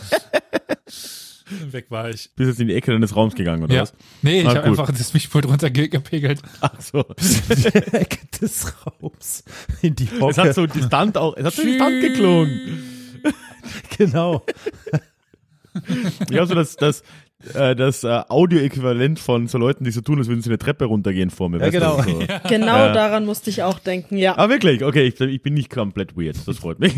Weg war ich. Bist jetzt in die Ecke deines Raums gegangen, oder Ja. was? Nee, ich Ah, habe einfach das Mischpult runtergepegelt. Ach so. die Ecke des Raums in die Hocke. Es hat so distant auch, es hat so distant geklungen. genau. Ich habe so das, das, äh, das äh, Audio-Äquivalent von so Leuten, die so tun, als würden sie eine Treppe runtergehen vor mir. Ja, genau. So. Genau Ja. daran musste ich auch denken, ja. Ah, wirklich? Okay, ich, ich bin nicht komplett weird. Das freut mich.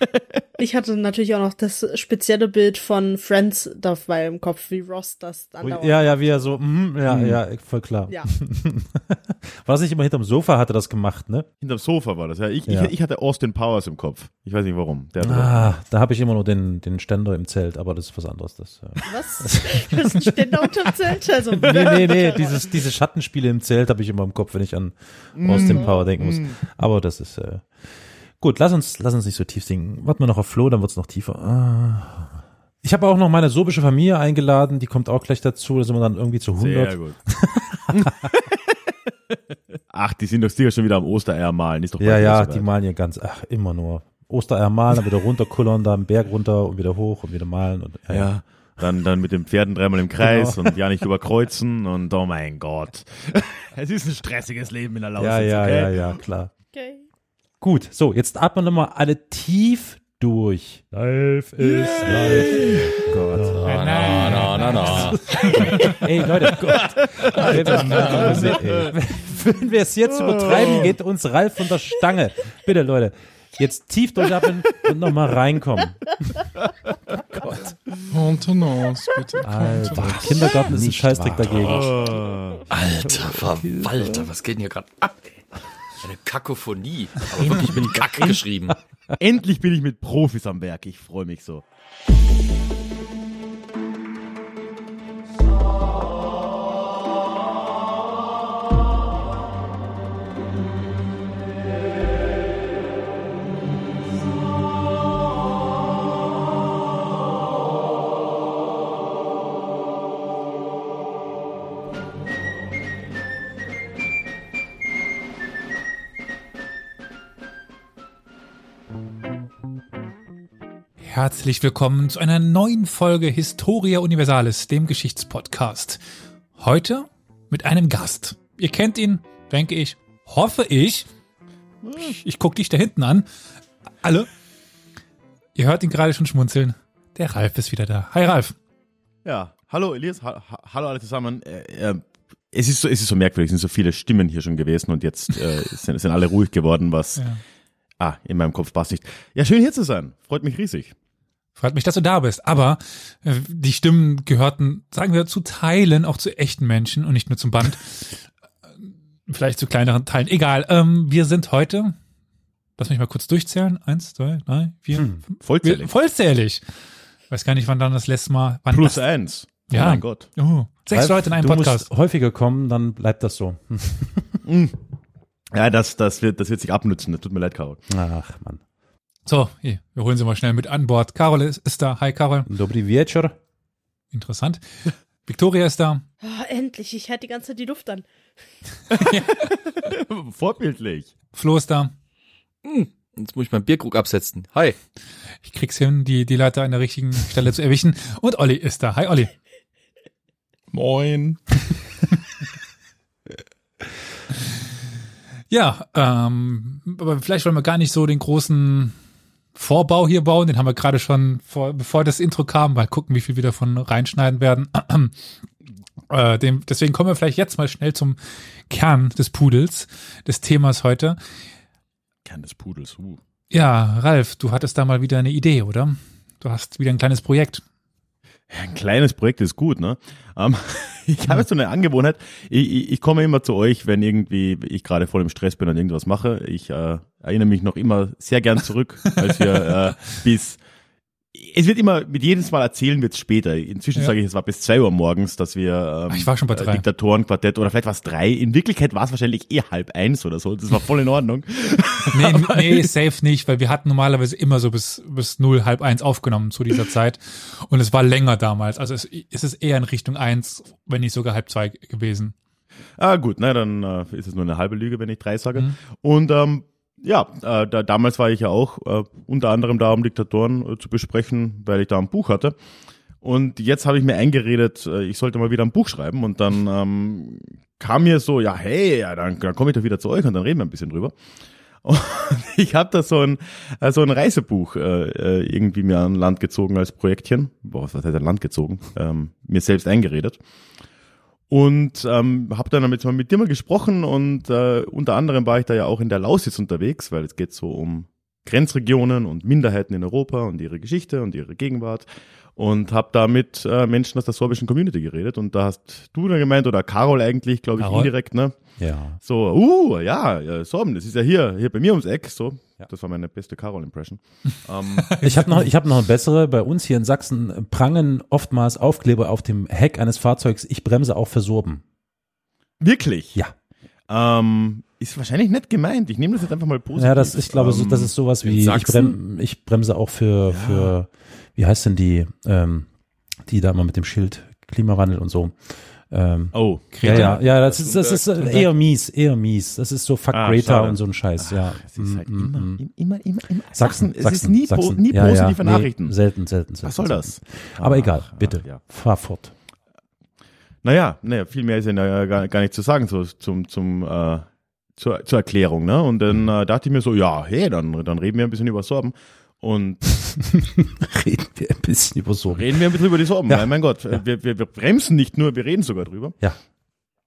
Ich hatte natürlich auch noch das spezielle Bild von Friends dabei im Kopf, wie Ross das andauernd. Ja, ja, wie er so, mm, ja, ja, voll klar. Ja. Was ich immer hinterm Sofa hatte das gemacht, ne? Hinterm Sofa war das, ja. Ich, Ja. ich, ich hatte Austin Powers im Kopf. Ich weiß nicht warum. Der Ah, da habe ich immer nur den, den Ständer im Zelt, aber das ist was anderes. Das, äh. Was? Das ist ein Ständer unterm Zelt? Also, Nee, nee, nee, dieses, diese Schattenspiele im Zelt habe ich immer im Kopf, wenn ich an Austin Power denken muss. Aber das ist, äh, gut, lass uns, lass uns nicht so tief sinken. Warten wir noch auf Flo, dann wird's noch tiefer. Ah. Ich habe auch noch meine sorbische Familie eingeladen, die kommt auch gleich dazu, da sind wir dann irgendwie zu 100. Sehr gut. Ach, die sind doch sicher schon wieder am Ostereier malen. Ist doch Ja, ja, wieder die malen ja ganz, ach, immer nur. Ostereier malen, dann wieder runterkullern, da einen Berg runter und wieder hoch und wieder malen und, ja, ja. Ja. Dann, dann mit den Pferden dreimal im Kreis Genau. und ja nicht überkreuzen und oh mein Gott. Es ist ein stressiges Leben in der Lausitz, Ja, ja, okay? ja, ja, klar. okay. Gut, so, jetzt atmen wir nochmal alle tief durch. Live ist live. Gott. Na, na, na, na. Ey, Leute, Gott. Wenn wir- ey, Wenn wir es jetzt übertreiben, geht uns Ralf von der Stange. Bitte, Leute. Jetzt tief durchatmen und nochmal reinkommen. Contenance, bitte. Alter, Kindergarten ist ein Scheißdreck dagegen. Alter Verwalter, was geht denn hier gerade ab, ey? Eine Kakophonie. Aber wirklich mit Kack geschrieben. Endlich bin ich mit Profis am Werk. Ich freue mich so. Herzlich willkommen zu einer neuen Folge Historia Universalis, dem Geschichtspodcast. Heute mit einem Gast. Ihr kennt ihn, denke ich, hoffe ich. Ich, gucke dich da hinten an. Alle. Ihr hört ihn gerade schon schmunzeln. Der Ralf ist wieder da. Hi Ralf. Ja, hallo Elias, ha hallo alle zusammen. Äh, äh, es ist so, es ist so merkwürdig, es sind so viele Stimmen hier schon gewesen und jetzt äh, sind, sind alle ruhig geworden, was Ja. ah, in meinem Kopf passt nicht. Ja, schön hier zu sein. Freut mich riesig. Freut mich, dass du da bist. Aber äh, die Stimmen gehörten, sagen wir, zu Teilen auch zu echten Menschen und nicht nur zum Band. Äh, Vielleicht zu kleineren Teilen. Egal. Ähm, wir sind heute, lass mich mal kurz durchzählen. Eins, zwei, drei, vier, Hm, fünf. Vollzählig. Wir, vollzählig. Weiß gar nicht, wann dann das letzte Mal. Wann Plus das, eins. Oh Ja. mein Gott. Oh, sechs Ralf, Leute in einem du Podcast. musst häufiger kommen, dann bleibt das so. Ja, das, das wird, das wird sich abnutzen. Das tut mir leid, Caro. Ach, Mann. So, hier, wir holen sie mal schnell mit an Bord. Carol ist, ist da. Hi, Carol. Dobry wieczór. Interessant. Victoria ist da. Ah, endlich, ich hätte die ganze Zeit die Luft an. Vorbildlich. Flo ist da. Jetzt muss ich meinen Bierkrug absetzen. Hi. Ich krieg's hin, die, die Leiter an der richtigen Stelle zu erwischen. Und Olli ist da. Hi, Olli. Moin. Ja, ähm, aber vielleicht wollen wir gar nicht so den großen Vorbau hier bauen. Den haben wir gerade schon vor, bevor das Intro kam. Mal gucken, wie viel wir davon reinschneiden werden. äh, dem, deswegen kommen wir vielleicht jetzt mal schnell zum Kern des Pudels, des Themas heute. Kern des Pudels. Uh. Ja, Ralf, du hattest da mal wieder eine Idee, oder? Du hast wieder ein kleines Projekt. Ein kleines Projekt ist gut, ne? Ähm, ich habe jetzt so eine Angewohnheit. Ich, ich, ich komme immer zu euch, wenn irgendwie ich gerade voll im Stress bin und irgendwas mache. Ich äh, erinnere mich noch immer sehr gern zurück, als wir äh, bis es wird immer, mit jedes Mal erzählen wird es später. Inzwischen Ja. sage ich, es war bis zwei Uhr morgens, dass wir ähm, Ach, ich war schon bei drei. äh, Diktatorenquartett oder vielleicht war es drei. In Wirklichkeit war es wahrscheinlich eh halb eins oder so. Das war voll in Ordnung. Nee, nee, safe nicht, weil wir hatten normalerweise immer so bis, bis null, halb eins aufgenommen zu dieser Zeit. Und es war länger damals. Also es, es ist eher in Richtung eins, wenn nicht sogar halb zwei gewesen. Ah gut, na dann äh, ist es nur eine halbe Lüge, wenn ich drei sage. Mhm. Und ähm, ja, äh, da, damals war ich ja auch äh, unter anderem da, um Diktatoren äh, zu besprechen, weil ich da ein Buch hatte. Und jetzt habe ich mir eingeredet, äh, ich sollte mal wieder ein Buch schreiben. Und dann ähm, kam mir so, ja, hey, ja, dann, dann komme ich doch wieder zu euch und dann reden wir ein bisschen drüber. Und ich habe da so ein, äh, so ein Reisebuch äh, äh, irgendwie mir an Land gezogen als Projektchen. Boah, was heißt an Land gezogen? Ähm, mir selbst eingeredet. Und ähm, habe dann damit mal mit dir mal gesprochen und äh, unter anderem war ich da ja auch in der Lausitz unterwegs, weil es geht so um Grenzregionen und Minderheiten in Europa und ihre Geschichte und ihre Gegenwart und habe da mit äh, Menschen aus der sorbischen Community geredet und da hast du dann gemeint oder Carol eigentlich, glaube ich, Carol? indirekt, ne? Ja. So, uh, ja, ja, Sorben, das ist ja hier, hier bei mir ums Eck, so. Ja. Das war meine beste Carol-Impression. ähm, Ich habe noch, ich habe noch eine bessere. Bei uns hier in Sachsen prangen oftmals Aufkleber auf dem Heck eines Fahrzeugs. Ich bremse auch für Sorben. wirklich? Ja. Ähm, ist wahrscheinlich nicht gemeint. Ich nehme das jetzt einfach mal positiv. Ja, das, ich glaube, so, Ähm, das ist sowas wie, ich, brem, ich bremse auch für, für, wie heißt denn die, ähm, die da immer mit dem Schild Klimawandel und so. Ähm, Oh, ja, ja, ja, das ist, das ist äh, eher mies, eher mies. Das ist so Fuck Ah, Greta und so ein Scheiß, ja. es ist halt Mm, immer, mm, immer, immer, immer, Sachsen, es Sachsen, ist nie, po, Sachsen. nie Ja, ja, positive nee, Nachrichten. Selten, selten, selten. Was soll das? Aber Ach, egal, ach, bitte, ja. fahr fort. Naja, naja, viel mehr ist ja gar, gar nicht zu sagen so zum, zum, äh, zur, zur Erklärung, ne? Und dann äh, dachte ich mir so, ja, hey, dann, dann reden wir ein bisschen über Sorben. Und Reden wir ein bisschen über so. reden wir ein bisschen über die Sorben, Ja. mein Gott, wir, wir, wir bremsen nicht nur, wir reden sogar drüber. Ja.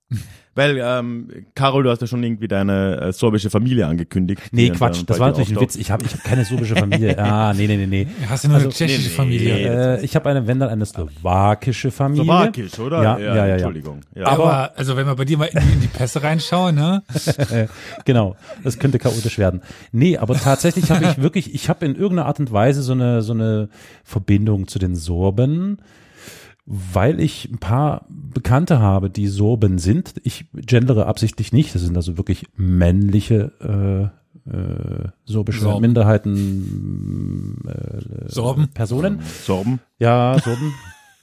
Weil, ähm, Carol, du hast ja schon irgendwie deine äh, sorbische Familie angekündigt. Nee, Quatsch, das war natürlich ein. Witz. Ich habe ich hab keine sorbische Familie. Ah, nee, nee, nee, nee. Hast du nur eine Also- tschechische nee, nee. Familie? Äh, ich habe eine, wenn dann eine slowakische Familie. Slowakisch, oder? Ja, ja, ja, ja. Entschuldigung. Ja. aber, also wenn wir bei dir mal in, in die Pässe reinschauen, ne? Genau, das könnte chaotisch werden. Nee, aber tatsächlich habe ich wirklich, ich habe in irgendeiner Art und Weise so eine so eine Verbindung zu den Sorben, weil ich ein paar Bekannte habe, die Sorben sind. Ich gendere absichtlich nicht, das sind also wirklich männliche äh, äh, sorbische Sorben. Minderheiten äh, Sorben. Personen. Sorben. Ja, Sorben.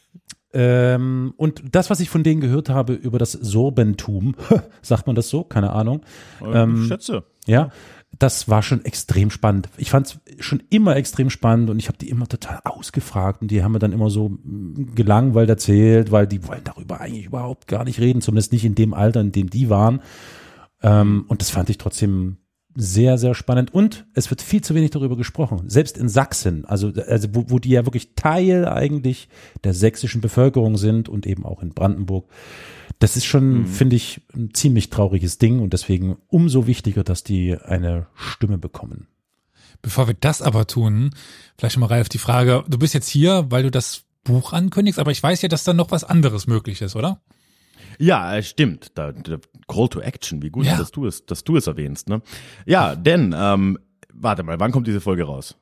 ähm, und das, was ich von denen gehört habe über das Sorbentum, sagt man das so? Keine Ahnung. Ähm, ich schätze. Ja, das war schon extrem spannend. Ich fand es schon immer extrem spannend und ich habe die immer total ausgefragt und die haben mir dann immer so mm, gelangweilt erzählt, weil die wollen darüber eigentlich überhaupt gar nicht reden, zumindest nicht in dem Alter, in dem die waren. Ähm, und das fand ich trotzdem sehr, sehr spannend. Und es wird viel zu wenig darüber gesprochen. Selbst in Sachsen, also, also wo, wo die ja wirklich Teil eigentlich der sächsischen Bevölkerung sind und eben auch in Brandenburg. Das ist schon, finde ich, ein ziemlich trauriges Ding und deswegen umso wichtiger, dass die eine Stimme bekommen. Bevor wir das aber tun, vielleicht mal auf die Frage, du bist jetzt hier, weil du das Buch ankündigst, aber ich weiß ja, dass da noch was anderes möglich ist, oder? Ja, äh, stimmt. Da, da, Call to Action, wie gut, Ja. dass du es, dass du es erwähnst. Ne? Ja, denn, ähm, warte mal, wann kommt diese Folge raus?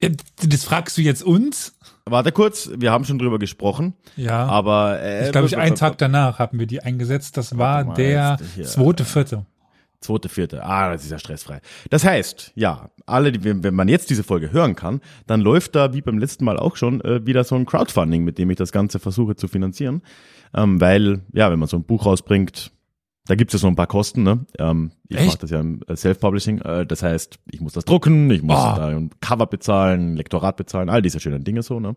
Das fragst du jetzt uns? Warte kurz, wir haben schon drüber gesprochen, Ja. aber äh, ich glaube, ich einen Tag danach haben wir die eingesetzt. Das war mal, der zweite, vierte. Zweite, vierte. Ah, das ist ja stressfrei. Das heißt, ja, alle, die, wenn wenn man jetzt diese Folge hören kann, dann läuft da, wie beim letzten Mal auch schon, äh, wieder so ein Crowdfunding, mit dem ich das Ganze versuche zu finanzieren. Ähm, weil, ja, wenn man so ein Buch rausbringt, da gibt es ja so ein paar Kosten, ne? Ähm, ich mache das ja im äh, Self-Publishing. Äh, das heißt, ich muss das drucken, ich muss Ah. da ein Cover bezahlen, ein Lektorat bezahlen, all diese schönen Dinge so, ne?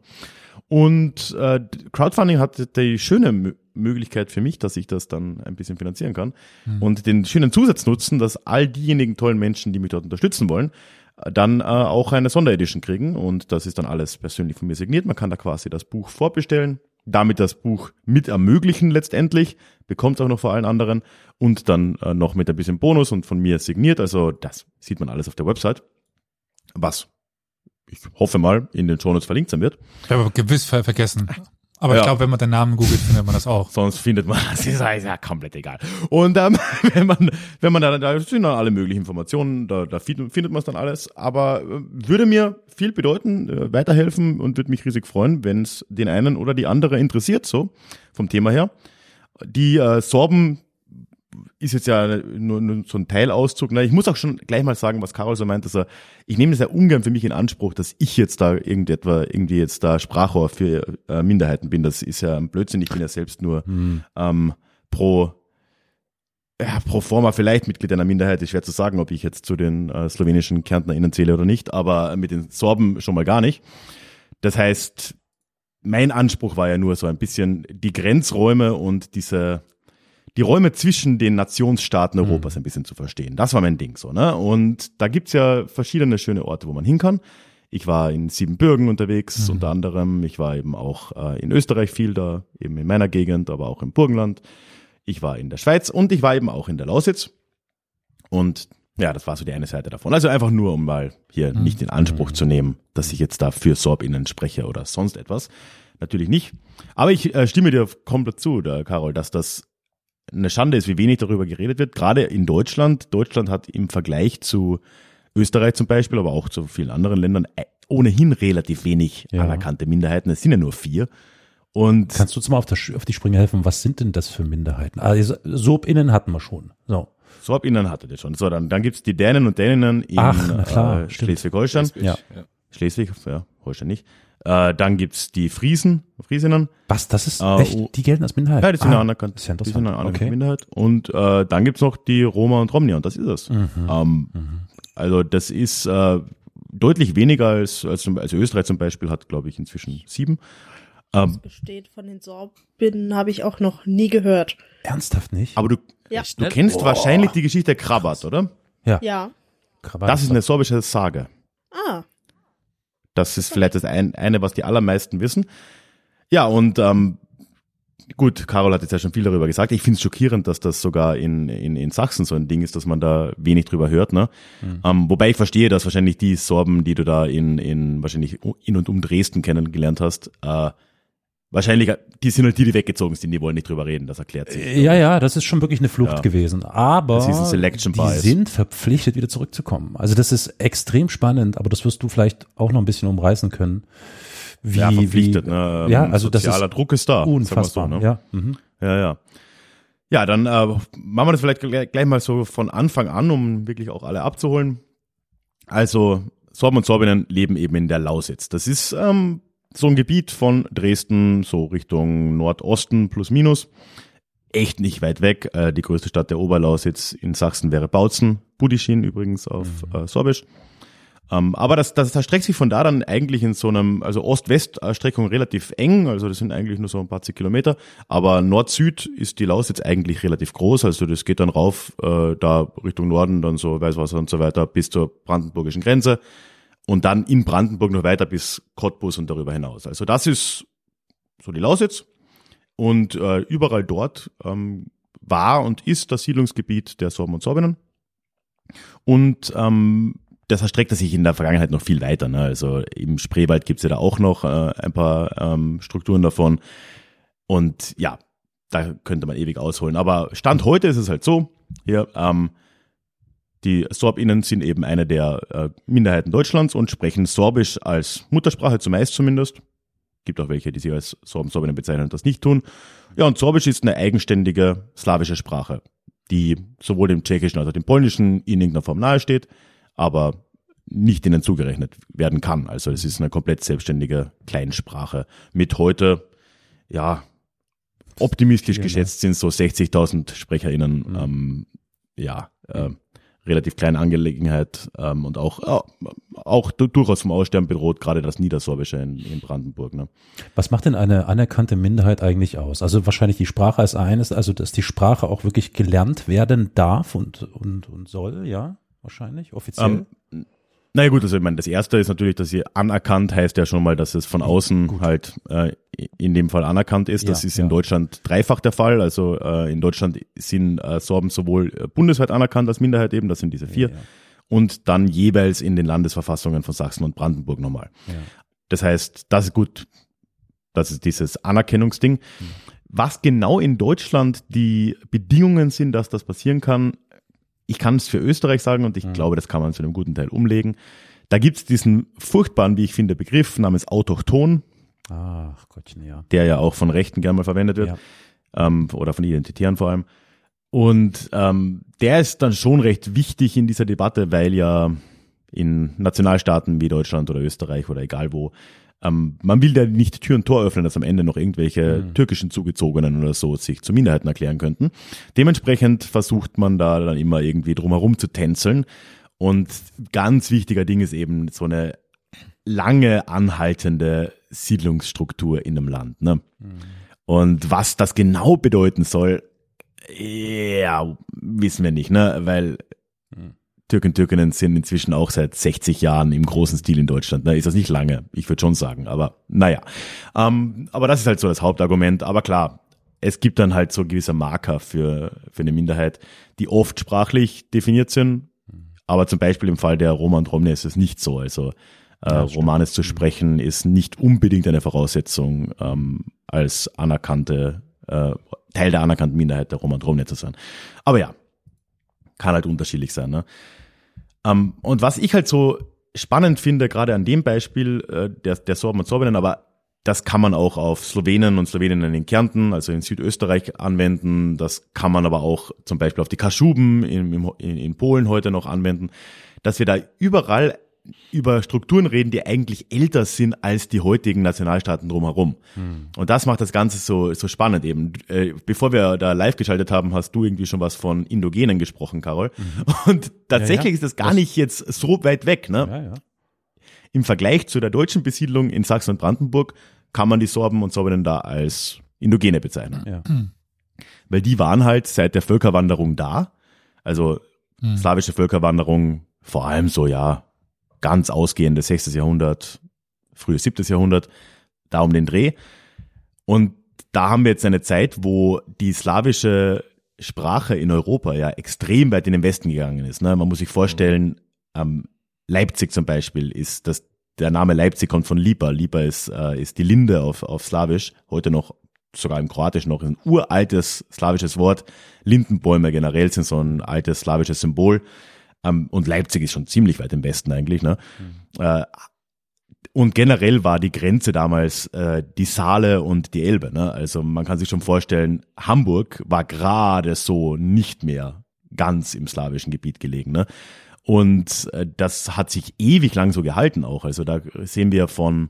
Und äh, Crowdfunding hat die schöne Mö- Möglichkeit für mich, dass ich das dann ein bisschen finanzieren kann und den schönen Zusatznutzen, dass all diejenigen tollen Menschen, die mich dort unterstützen wollen, äh, dann äh, auch eine Sonderedition kriegen und das ist dann alles persönlich von mir signiert. Man kann da quasi das Buch vorbestellen, damit das Buch mit ermöglichen letztendlich, bekommt es auch noch vor allen anderen und dann äh, noch mit ein bisschen Bonus und von mir signiert. Also das sieht man alles auf der Website, was ich hoffe mal in den Shownotes verlinkt sein wird. Ich habe aber gewiss ver vergessen. Aber ich Ja. glaube, wenn man den Namen googelt, findet man das auch. Sonst findet man, das ist ja- komplett egal. Und ähm, wenn man, wenn man da, da sind dann alle möglichen Informationen, da, da findet, findet man es dann alles. Aber äh, würde mir viel bedeuten, äh, weiterhelfen und würde mich riesig freuen, wenn es den einen oder die andere interessiert, so vom Thema her. Die äh, Sorben ist jetzt ja nur, nur so ein Teilauszug. Na, ich muss auch schon gleich mal sagen, was Karol so meint, dass er, ich nehme das ja ungern für mich in Anspruch, dass ich jetzt da irgendetwa, irgendwie jetzt da Sprachrohr für äh, Minderheiten bin. Das ist ja ein Blödsinn. Ich bin ja selbst nur ähm, pro ja, pro forma vielleicht Mitglied einer Minderheit, ist schwer zu sagen, ob ich jetzt zu den äh, slowenischen KärntnerInnen zähle oder nicht, aber mit den Sorben schon mal gar nicht. Das heißt, mein Anspruch war ja nur so ein bisschen die Grenzräume und diese, die Räume zwischen den Nationsstaaten Europas ein bisschen zu verstehen. Das war mein Ding so, ne? Und da gibt's ja verschiedene schöne Orte, wo man hin kann. Ich war in Siebenbürgen unterwegs, unter anderem. Ich war eben auch äh, in Österreich viel da, eben in meiner Gegend, aber auch im Burgenland. Ich war in der Schweiz und ich war eben auch in der Lausitz. Und ja, das war so die eine Seite davon. Also einfach nur, um mal hier nicht in Anspruch zu nehmen, dass ich jetzt da für SorbInnen spreche oder sonst etwas. Natürlich nicht. Aber ich äh, stimme dir komplett zu, da, Carol, dass das eine Schande ist, wie wenig darüber geredet wird. Gerade in Deutschland. Deutschland hat im Vergleich zu Österreich zum Beispiel, aber auch zu vielen anderen Ländern äh, ohnehin relativ wenig Ja. anerkannte Minderheiten. Es sind ja nur vier. Und Kannst du uns mal auf, der, Sch- auf die Sprünge helfen? Was sind denn das für Minderheiten? Also, SorbInnen hatten wir schon. So. SorbInnen hattet ihr schon. So, dann, dann gibt's die Dänen und Däninnen in Ach, na klar, äh. Schleswig-Holstein. Ja. Schleswig, ja, Holstein nicht. Äh, dann gibt's die Friesen, Friesinnen. Was, das ist Äh, echt, die gelten als Minderheit? Ja, die sind ah, ja anerkannt. Das ist ja die sind interessant. eine anerkannte okay. Minderheit. Und äh, dann gibt's noch die Roma und Romnia und das ist es. Mhm. Ähm, Also das ist äh, deutlich weniger als, als, also Österreich zum Beispiel hat, glaube ich, inzwischen sieben. Ähm, Besteht von den Sorbinnen, habe ich auch noch nie gehört. Ernsthaft nicht? aber du, Ja. du kennst wahrscheinlich die Geschichte Krabat, oder? Ja. Krawatte Das ist eine sorbische Sage. Ah, Das ist vielleicht das ein, eine, was die allermeisten wissen. Ja, und ähm, gut, Carol hat jetzt ja schon viel darüber gesagt. Ich finde es schockierend, dass das sogar in, in, in Sachsen so ein Ding ist, dass man da wenig drüber hört. Ne? Ähm, wobei ich verstehe, dass wahrscheinlich die Sorben, die du da in, in wahrscheinlich in und um Dresden kennengelernt hast, äh, wahrscheinlich, die sind halt die, die weggezogen sind, die wollen nicht drüber reden. Das erklärt sich. Ja, ja, das ist schon wirklich eine Flucht Ja. gewesen. Aber Das die sind verpflichtet, wieder zurückzukommen. Also das ist extrem spannend, aber das wirst du vielleicht auch noch ein bisschen umreißen können. Wie, ja, verpflichtet. wie, ne? Ja, also das Sozialer ist Druck ist da. unfassbar. so, ne? Ja, mhm. Ja, ja. Ja, dann äh, machen wir das vielleicht gleich, gleich mal so von Anfang an, um wirklich auch alle abzuholen. Also Sorben und Sorbinnen leben eben in der Lausitz. Das ist ähm, so ein Gebiet von Dresden, so Richtung Nordosten plus minus. Echt nicht weit weg. Äh, die größte Stadt der Oberlausitz in Sachsen wäre Bautzen. Budischin übrigens auf äh, Sorbisch. Ähm, aber das, das, das streckt sich von da dann eigentlich in so einem, also Ost-West-Streckung relativ eng, also das sind eigentlich nur so ein paar zig Kilometer, aber Nord-Süd ist die Lausitz eigentlich relativ groß, also das geht dann rauf, äh, da Richtung Norden, dann so Weißwasser und so weiter, bis zur brandenburgischen Grenze und dann in Brandenburg noch weiter bis Cottbus und darüber hinaus. Also das ist so die Lausitz und äh, überall dort ähm, war und ist das Siedlungsgebiet der Sorben und Sorbinnen. Und ähm, das erstreckte sich in der Vergangenheit noch viel weiter. Ne? Also im Spreewald gibt's ja da auch noch äh, ein paar ähm, Strukturen davon. Und ja, da könnte man ewig ausholen. Aber Stand heute ist es halt so, hier, ähm, die SorbInnen sind eben eine der äh, Minderheiten Deutschlands und sprechen Sorbisch als Muttersprache, zumeist zumindest. Gibt auch welche, die sich als Sorben, Sorbinnen bezeichnen und das nicht tun. Ja, und Sorbisch ist eine eigenständige slawische Sprache, die sowohl dem Tschechischen als auch dem Polnischen in irgendeiner Form nahesteht, aber nicht ihnen zugerechnet werden kann. Also es ist eine komplett selbstständige Kleinsprache mit heute, ja, optimistisch geschätzt sind so 60.000 SprecherInnen, ähm, ja, äh, relativ kleine Angelegenheit ähm, und auch, auch du- durchaus vom Aussterben bedroht, gerade das Niedersorbische in, in Brandenburg. Ne? Was macht denn eine anerkannte Minderheit eigentlich aus? Also wahrscheinlich die Sprache als eines, also dass die Sprache auch wirklich gelernt werden darf und, und, und soll, ja, wahrscheinlich, offiziell. Ähm, naja gut, also ich meine, das erste ist natürlich, dass sie anerkannt heißt ja schon mal, dass es von außen halt äh, in dem Fall anerkannt ist. Das Ja, ist in ja. Deutschland dreifach der Fall. Also äh, in Deutschland sind äh, Sorben sowohl äh, bundesweit anerkannt als Minderheit eben, das sind diese vier, ja. und dann jeweils in den Landesverfassungen von Sachsen und Brandenburg nochmal. Das heißt, das ist gut, das ist dieses Anerkennungsding. Was genau in Deutschland die Bedingungen sind, dass das passieren kann, ich kann es für Österreich sagen und ich glaube, das kann man zu einem guten Teil umlegen. Da gibt's diesen furchtbaren, wie ich finde, Begriff namens Autochton, Ach Gottchen, ja. der ja auch von Rechten gerne mal verwendet wird Ja. ähm, oder von Identitären vor allem. Und ähm, der ist dann schon recht wichtig in dieser Debatte, weil ja in Nationalstaaten wie Deutschland oder Österreich oder egal wo ähm, man will da nicht Tür und Tor öffnen, dass am Ende noch irgendwelche türkischen Zugezogenen oder so sich zu Minderheiten erklären könnten. Dementsprechend versucht man da dann immer irgendwie drumherum zu tänzeln. Und ganz wichtiger Ding ist eben so eine lange anhaltende Siedlungsstruktur in einem Land. Ne? Und was das genau bedeuten soll, ja, wissen wir nicht, ne? Weil Türken Türkinnen sind inzwischen auch seit 60 Jahren im großen Stil in Deutschland. Ne? Ist das nicht lange? Ich würde schon sagen, aber naja. Ähm, aber das ist halt so das Hauptargument. Aber klar, es gibt dann halt so gewisse Marker für, für eine Minderheit, die oft sprachlich definiert sind. Aber zum Beispiel im Fall der Roma und Romne ist es nicht so. Also äh, Romanes zu sprechen ist nicht unbedingt eine Voraussetzung, ähm, als anerkannte, äh, Teil der anerkannten Minderheit der Roma und Romne zu sein. Aber ja, kann halt unterschiedlich sein. Ne? Ähm, und was ich halt so spannend finde, gerade an dem Beispiel äh, der, der Sorben und Sorbenen, aber das kann man auch auf Slowenen und Sloweninnen in Kärnten, also in Südösterreich anwenden. Das kann man aber auch zum Beispiel auf die Kaschuben in, in, in Polen heute noch anwenden, dass wir da überall über Strukturen reden, die eigentlich älter sind als die heutigen Nationalstaaten drumherum. Und das macht das Ganze so, so spannend eben. Äh, bevor wir da live geschaltet haben, hast du irgendwie schon was von Indogenen gesprochen, Carol. Und tatsächlich Ja, ja. ist das gar nicht jetzt so weit weg. Ne? Ja, ja. Im Vergleich zu der deutschen Besiedlung in Sachsen und Brandenburg kann man die Sorben und Sorbenen da als Indogene bezeichnen. ja. Weil die waren halt seit der Völkerwanderung da. Also slawische Völkerwanderung, vor allem so, ja, ganz ausgehendes 6. Jahrhundert, frühes 7. Jahrhundert, da um den Dreh. Und da haben wir jetzt eine Zeit, wo die slawische Sprache in Europa ja extrem weit in den Westen gegangen ist. Ne? Man muss sich vorstellen, ähm, Leipzig zum Beispiel ist das, der Name Leipzig kommt von Lipa. Lipa ist, äh, ist die Linde auf, auf Slawisch, heute noch sogar im Kroatischen noch ein uraltes slawisches Wort. Lindenbäume generell sind so ein altes slawisches Symbol. Ähm, und Leipzig ist schon ziemlich weit im Westen eigentlich. Ne? Äh, und generell war die Grenze damals äh, die Saale und die Elbe. Ne? Also man kann sich schon vorstellen, Hamburg war gerade so nicht mehr ganz im slawischen Gebiet gelegen. Ne? Und äh, das hat sich ewig lang so gehalten auch. Also da sehen wir von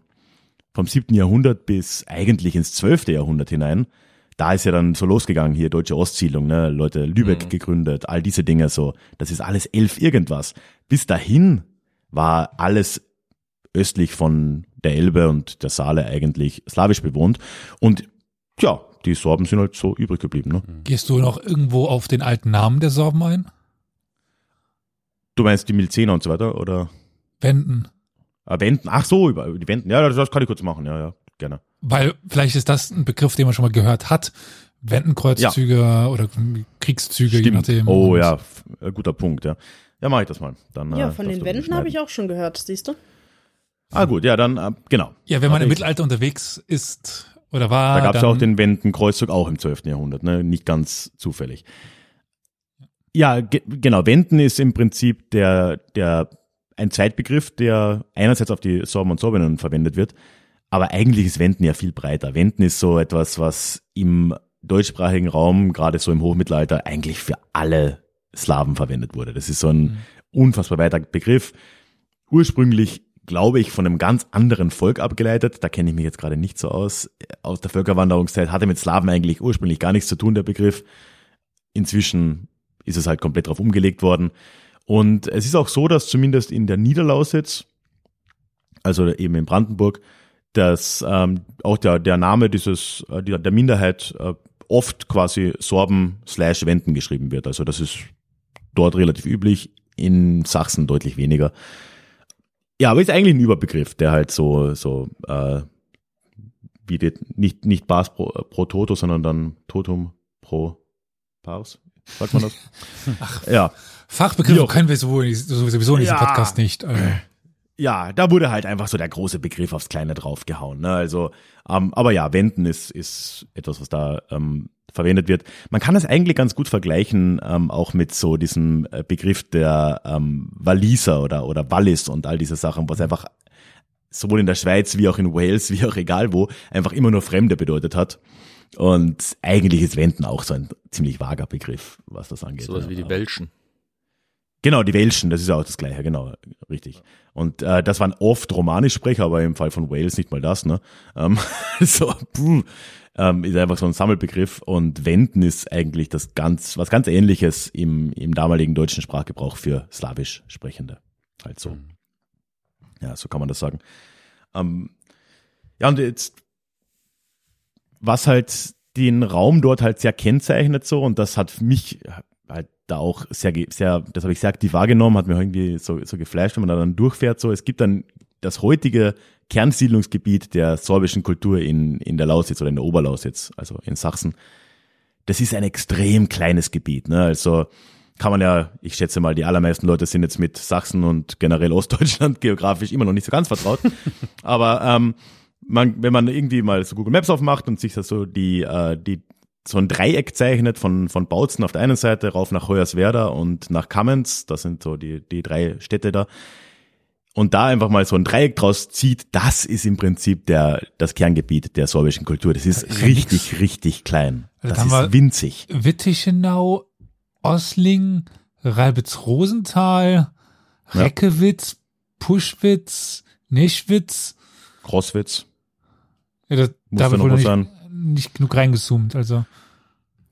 vom 7. Jahrhundert bis eigentlich ins 12. Jahrhundert hinein. Da ist ja dann so losgegangen hier, deutsche Ostsiedlung, ne, Leute Lübeck gegründet, all diese Dinge so. Das ist alles elf irgendwas. Bis dahin war alles östlich von der Elbe und der Saale eigentlich slawisch bewohnt. Und ja, die Sorben sind halt so übrig geblieben. Ne? Gehst du noch irgendwo auf den alten Namen der Sorben ein? Du meinst die Milzener und so weiter? Oder Wenden. ah, Wenden? Ach so, über über die Wenden. Ja, das, das kann ich kurz machen. Ja, ja, gerne. Weil vielleicht ist das ein Begriff, den man schon mal gehört hat. Wendenkreuzzüge oder Kriegszüge, je nachdem. Oh ja, äh, guter Punkt, ja. Ja, mache ich das mal. Dann, Ja, äh, von den du Wänden habe ich auch schon gehört, siehst du? Ah gut, ja, dann, äh, genau. Ja, wenn man Aber im Mittelalter unterwegs ist oder war, Da gab es ja auch den Wendenkreuzzug auch im 12. Jahrhundert, ne? nicht ganz zufällig. Ja, ge genau, Wenden ist im Prinzip der, der, ein Zweitbegriff, der einerseits auf die Sorben und Sorbinnen verwendet wird, aber eigentlich ist Wenden ja viel breiter. Wenden ist so etwas, was im deutschsprachigen Raum, gerade so im Hochmittelalter, eigentlich für alle Slawen verwendet wurde. Das ist so ein unfassbar weiter Begriff. Ursprünglich, glaube ich, von einem ganz anderen Volk abgeleitet. Da kenne ich mich jetzt gerade nicht so aus. Aus der Völkerwanderungszeit hatte mit Slawen eigentlich ursprünglich gar nichts zu tun, der Begriff. Inzwischen ist es halt komplett drauf umgelegt worden. Und es ist auch so, dass zumindest in der Niederlausitz, also eben in Brandenburg, dass ähm, auch der, der Name dieses, äh, der, der Minderheit äh, oft quasi Sorben slash Wenden geschrieben wird. Also das ist dort relativ üblich, in Sachsen deutlich weniger. Ja, aber ist eigentlich ein Überbegriff, der halt so, so äh, wie die, nicht, nicht Bas pro, pro Toto, sondern dann Totum pro Pars. Sagt man das? Ach, ja. Fachbegriffe Wie auch- können wir sowieso, sowieso in diesem Ja. Podcast nicht. Also, ja, da wurde halt einfach so der große Begriff aufs Kleine draufgehauen. Ne? Also, ähm, aber ja, Wenden ist, ist etwas, was da ähm, verwendet wird. Man kann es eigentlich ganz gut vergleichen, ähm, auch mit so diesem äh, Begriff der ähm, Waliser oder, oder Wallis und all diese Sachen, was einfach sowohl in der Schweiz wie auch in Wales, wie auch egal wo, einfach immer nur Fremde bedeutet hat. Und eigentlich ist Wenden auch so ein ziemlich vager Begriff, was das angeht. Sowas ja. wie die Welschen. Genau, die Welschen, das ist ja auch das Gleiche, genau, richtig. Und äh, das waren oft Romanischsprecher, aber im Fall von Wales nicht mal das, ne? Ähm, so, puh, ähm, ist einfach so ein Sammelbegriff und Wenden ist eigentlich das ganz, was ganz ähnliches im, im damaligen deutschen Sprachgebrauch für slawisch Sprechende. Halt so. Ja, so kann man das sagen. Ähm, ja, und jetzt, was halt den Raum dort halt sehr kennzeichnet so und das hat mich da auch sehr, sehr, das habe ich sehr aktiv wahrgenommen, hat mir irgendwie so, so geflasht, wenn man da dann durchfährt. So, es gibt dann das heutige Kernsiedlungsgebiet der sorbischen Kultur in, in der Lausitz oder in der Oberlausitz, also in Sachsen. Das ist ein extrem kleines Gebiet, ne? Also kann man ja, ich schätze mal, die allermeisten Leute sind jetzt mit Sachsen und generell Ostdeutschland geografisch immer noch nicht so ganz vertraut. Aber ähm, man, wenn man irgendwie mal so Google Maps aufmacht und sich das so die, äh, die so ein Dreieck zeichnet von, von Bautzen auf der einen Seite rauf nach Hoyerswerda und nach Kamenz, das sind so die, die drei Städte da, und da einfach mal so ein Dreieck draus zieht, das ist im Prinzip der, das Kerngebiet der sorbischen Kultur. Das ist ist ja richtig, richtig klein. Also Das ist winzig. Wittichenau, Ossling, Ralbitz-Rosenthal, Ja. Reckewitz, Puschwitz, Nischwitz. Crosswitz. Ja, da, Muss da noch was sein. Nicht genug reingezoomt. Also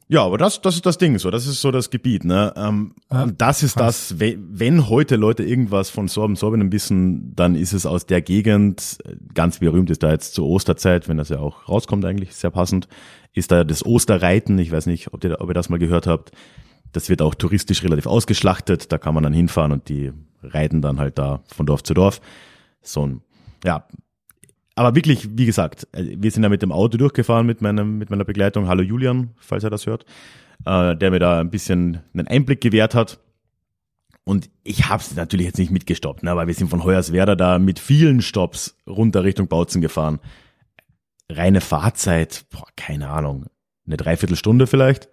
Ja, aber das, das ist das Ding so. Das ist so das Gebiet, ne? Ähm, Ja, das ist das, we- wenn heute Leute irgendwas von Sorben, Sorben wissen, dann ist es aus der Gegend, äh, ganz berühmt ist da jetzt zur Osterzeit, wenn das ja auch rauskommt eigentlich, sehr passend, ist da das Osterreiten. Ich weiß nicht, ob ihr, ob ihr das mal gehört habt. Das wird auch touristisch relativ ausgeschlachtet. Da kann man dann hinfahren und die reiten dann halt da von Dorf zu Dorf. So ein, ja. Aber wirklich, wie gesagt, äh, wir sind da mit dem Auto durchgefahren mit meinem, mit meiner Begleitung. Hallo Julian, falls er das hört, äh, der mir da ein bisschen einen Einblick gewährt hat. Und ich habe es natürlich jetzt nicht mitgestoppt, ne, weil wir sind von Hoyerswerda da mit vielen Stops runter Richtung Bautzen gefahren. Reine Fahrzeit, boah, keine Ahnung, eine Dreiviertelstunde vielleicht.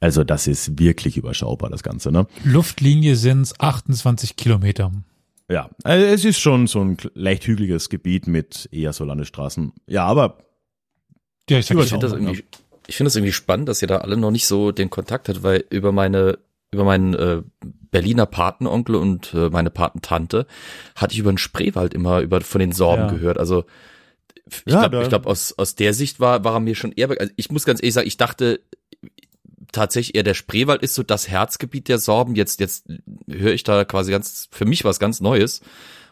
Also das ist wirklich überschaubar, das Ganze, ne? Luftlinie sind 28 Kilometer. Ja, also es ist schon so ein leicht hügeliges Gebiet mit eher so Landesstraßen. Ja, aber Ja, ich sag Ich finde das irgendwie, ich finde das irgendwie spannend, dass ihr da alle noch nicht so den Kontakt hat, weil über meine, über meinen äh, Berliner Patenonkel und äh, meine Patentante hatte ich über den Spreewald immer über von den Sorben Ja. gehört. Also ich Ja, glaube, glaube aus aus der Sicht war war er mir schon eher. Also ich muss ganz ehrlich sagen, ich dachte tatsächlich eher der Spreewald ist so das Herzgebiet der Sorben. Jetzt jetzt höre ich da quasi ganz für mich was ganz Neues.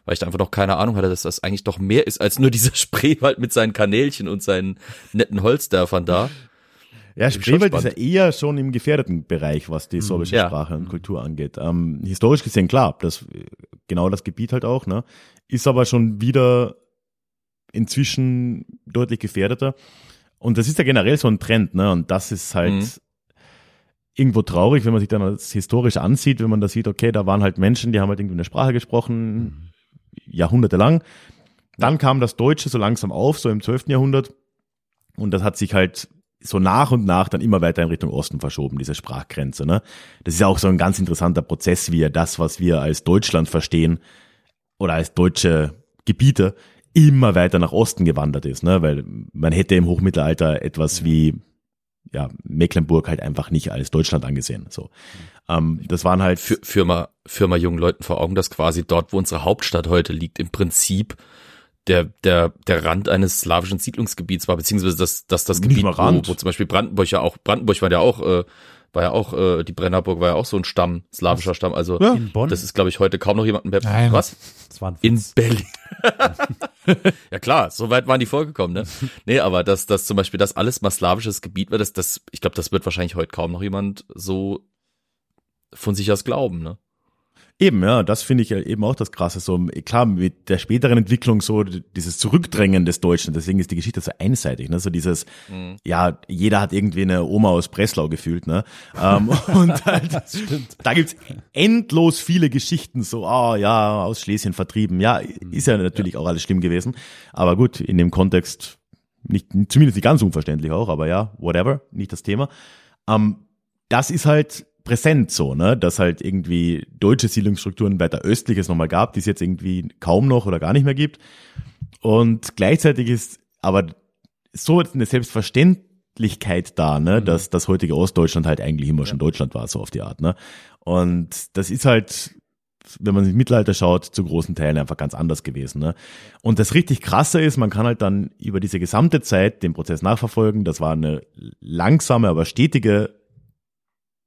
Weil ich da einfach noch keine Ahnung hatte, dass das eigentlich doch mehr ist als nur dieser Spreewald mit seinen Kanälchen und seinen netten Holzdörfern da. Ja, Spreewald ist ja eher schon im gefährdeten Bereich, was die sorbische Ja. Sprache und Kultur angeht. Ähm, historisch gesehen, klar, das genau das Gebiet halt auch, ne? Ist aber schon wieder inzwischen deutlich gefährdeter. Und das ist ja generell so ein Trend, ne? Und das ist halt Mhm. Irgendwo traurig, wenn man sich dann das historisch ansieht, wenn man da sieht, okay, da waren halt Menschen, die haben halt irgendwie eine Sprache gesprochen, jahrhundertelang. Dann kam das Deutsche so langsam auf, so im 12. Jahrhundert. Und das hat sich halt so nach und nach dann immer weiter in Richtung Osten verschoben, diese Sprachgrenze. Ne? Das ist ja auch so ein ganz interessanter Prozess, wie er das, was wir als Deutschland verstehen oder als deutsche Gebiete, immer weiter nach Osten gewandert ist. Ne? Weil man hätte im Hochmittelalter etwas wie ja, Mecklenburg halt einfach nicht als Deutschland angesehen. So, ähm, das waren halt Für, für, mal, für mal jungen Leuten vor Augen, dass quasi dort, wo unsere Hauptstadt heute liegt, im Prinzip der, der, der Rand eines slawischen Siedlungsgebiets war, beziehungsweise das, das, das Gebiet, wo, wo zum Beispiel Brandenburg ja auch, Brandenburg war ja auch, äh, war ja auch, äh, die Brennerburg war ja auch so ein Stamm, slawischer Stamm, also Ja. In Bonn? das ist, glaube ich, heute kaum noch jemanden mehr. Nein. Was? das war ein In. Berlin. ja klar, so weit waren die vorgekommen, ne? Nee, aber dass das zum Beispiel das alles mal slawisches Gebiet war, das, das, ich glaube, das wird wahrscheinlich heute kaum noch jemand so von sich aus glauben, ne? Eben, ja, das finde ich ja eben auch das Krasse. So, klar, mit der späteren Entwicklung so dieses Zurückdrängen des Deutschen, deswegen ist die Geschichte so einseitig, ne? So dieses, ja, jeder hat irgendwie eine Oma aus Breslau gefühlt, ne? Ähm, und halt, da gibt's endlos viele Geschichten, so, ah ja, aus Schlesien vertrieben. Ja, ist ja natürlich auch alles schlimm gewesen. Aber gut, in dem Kontext nicht, zumindest nicht ganz unverständlich auch, aber ja, whatever, nicht das Thema. Ähm, das ist halt präsent so, ne, dass halt irgendwie deutsche Siedlungsstrukturen weiter östlich es nochmal gab, die es jetzt irgendwie kaum noch oder gar nicht mehr gibt. Und gleichzeitig ist aber so eine Selbstverständlichkeit da, ne, dass das heutige Ostdeutschland halt eigentlich immer schon Deutschland war, so auf die Art, ne. Und das ist halt, wenn man sich Mittelalter schaut, zu großen Teilen einfach ganz anders gewesen, ne. Und das richtig krasse ist, man kann halt dann über diese gesamte Zeit den Prozess nachverfolgen. Das war eine langsame, aber stetige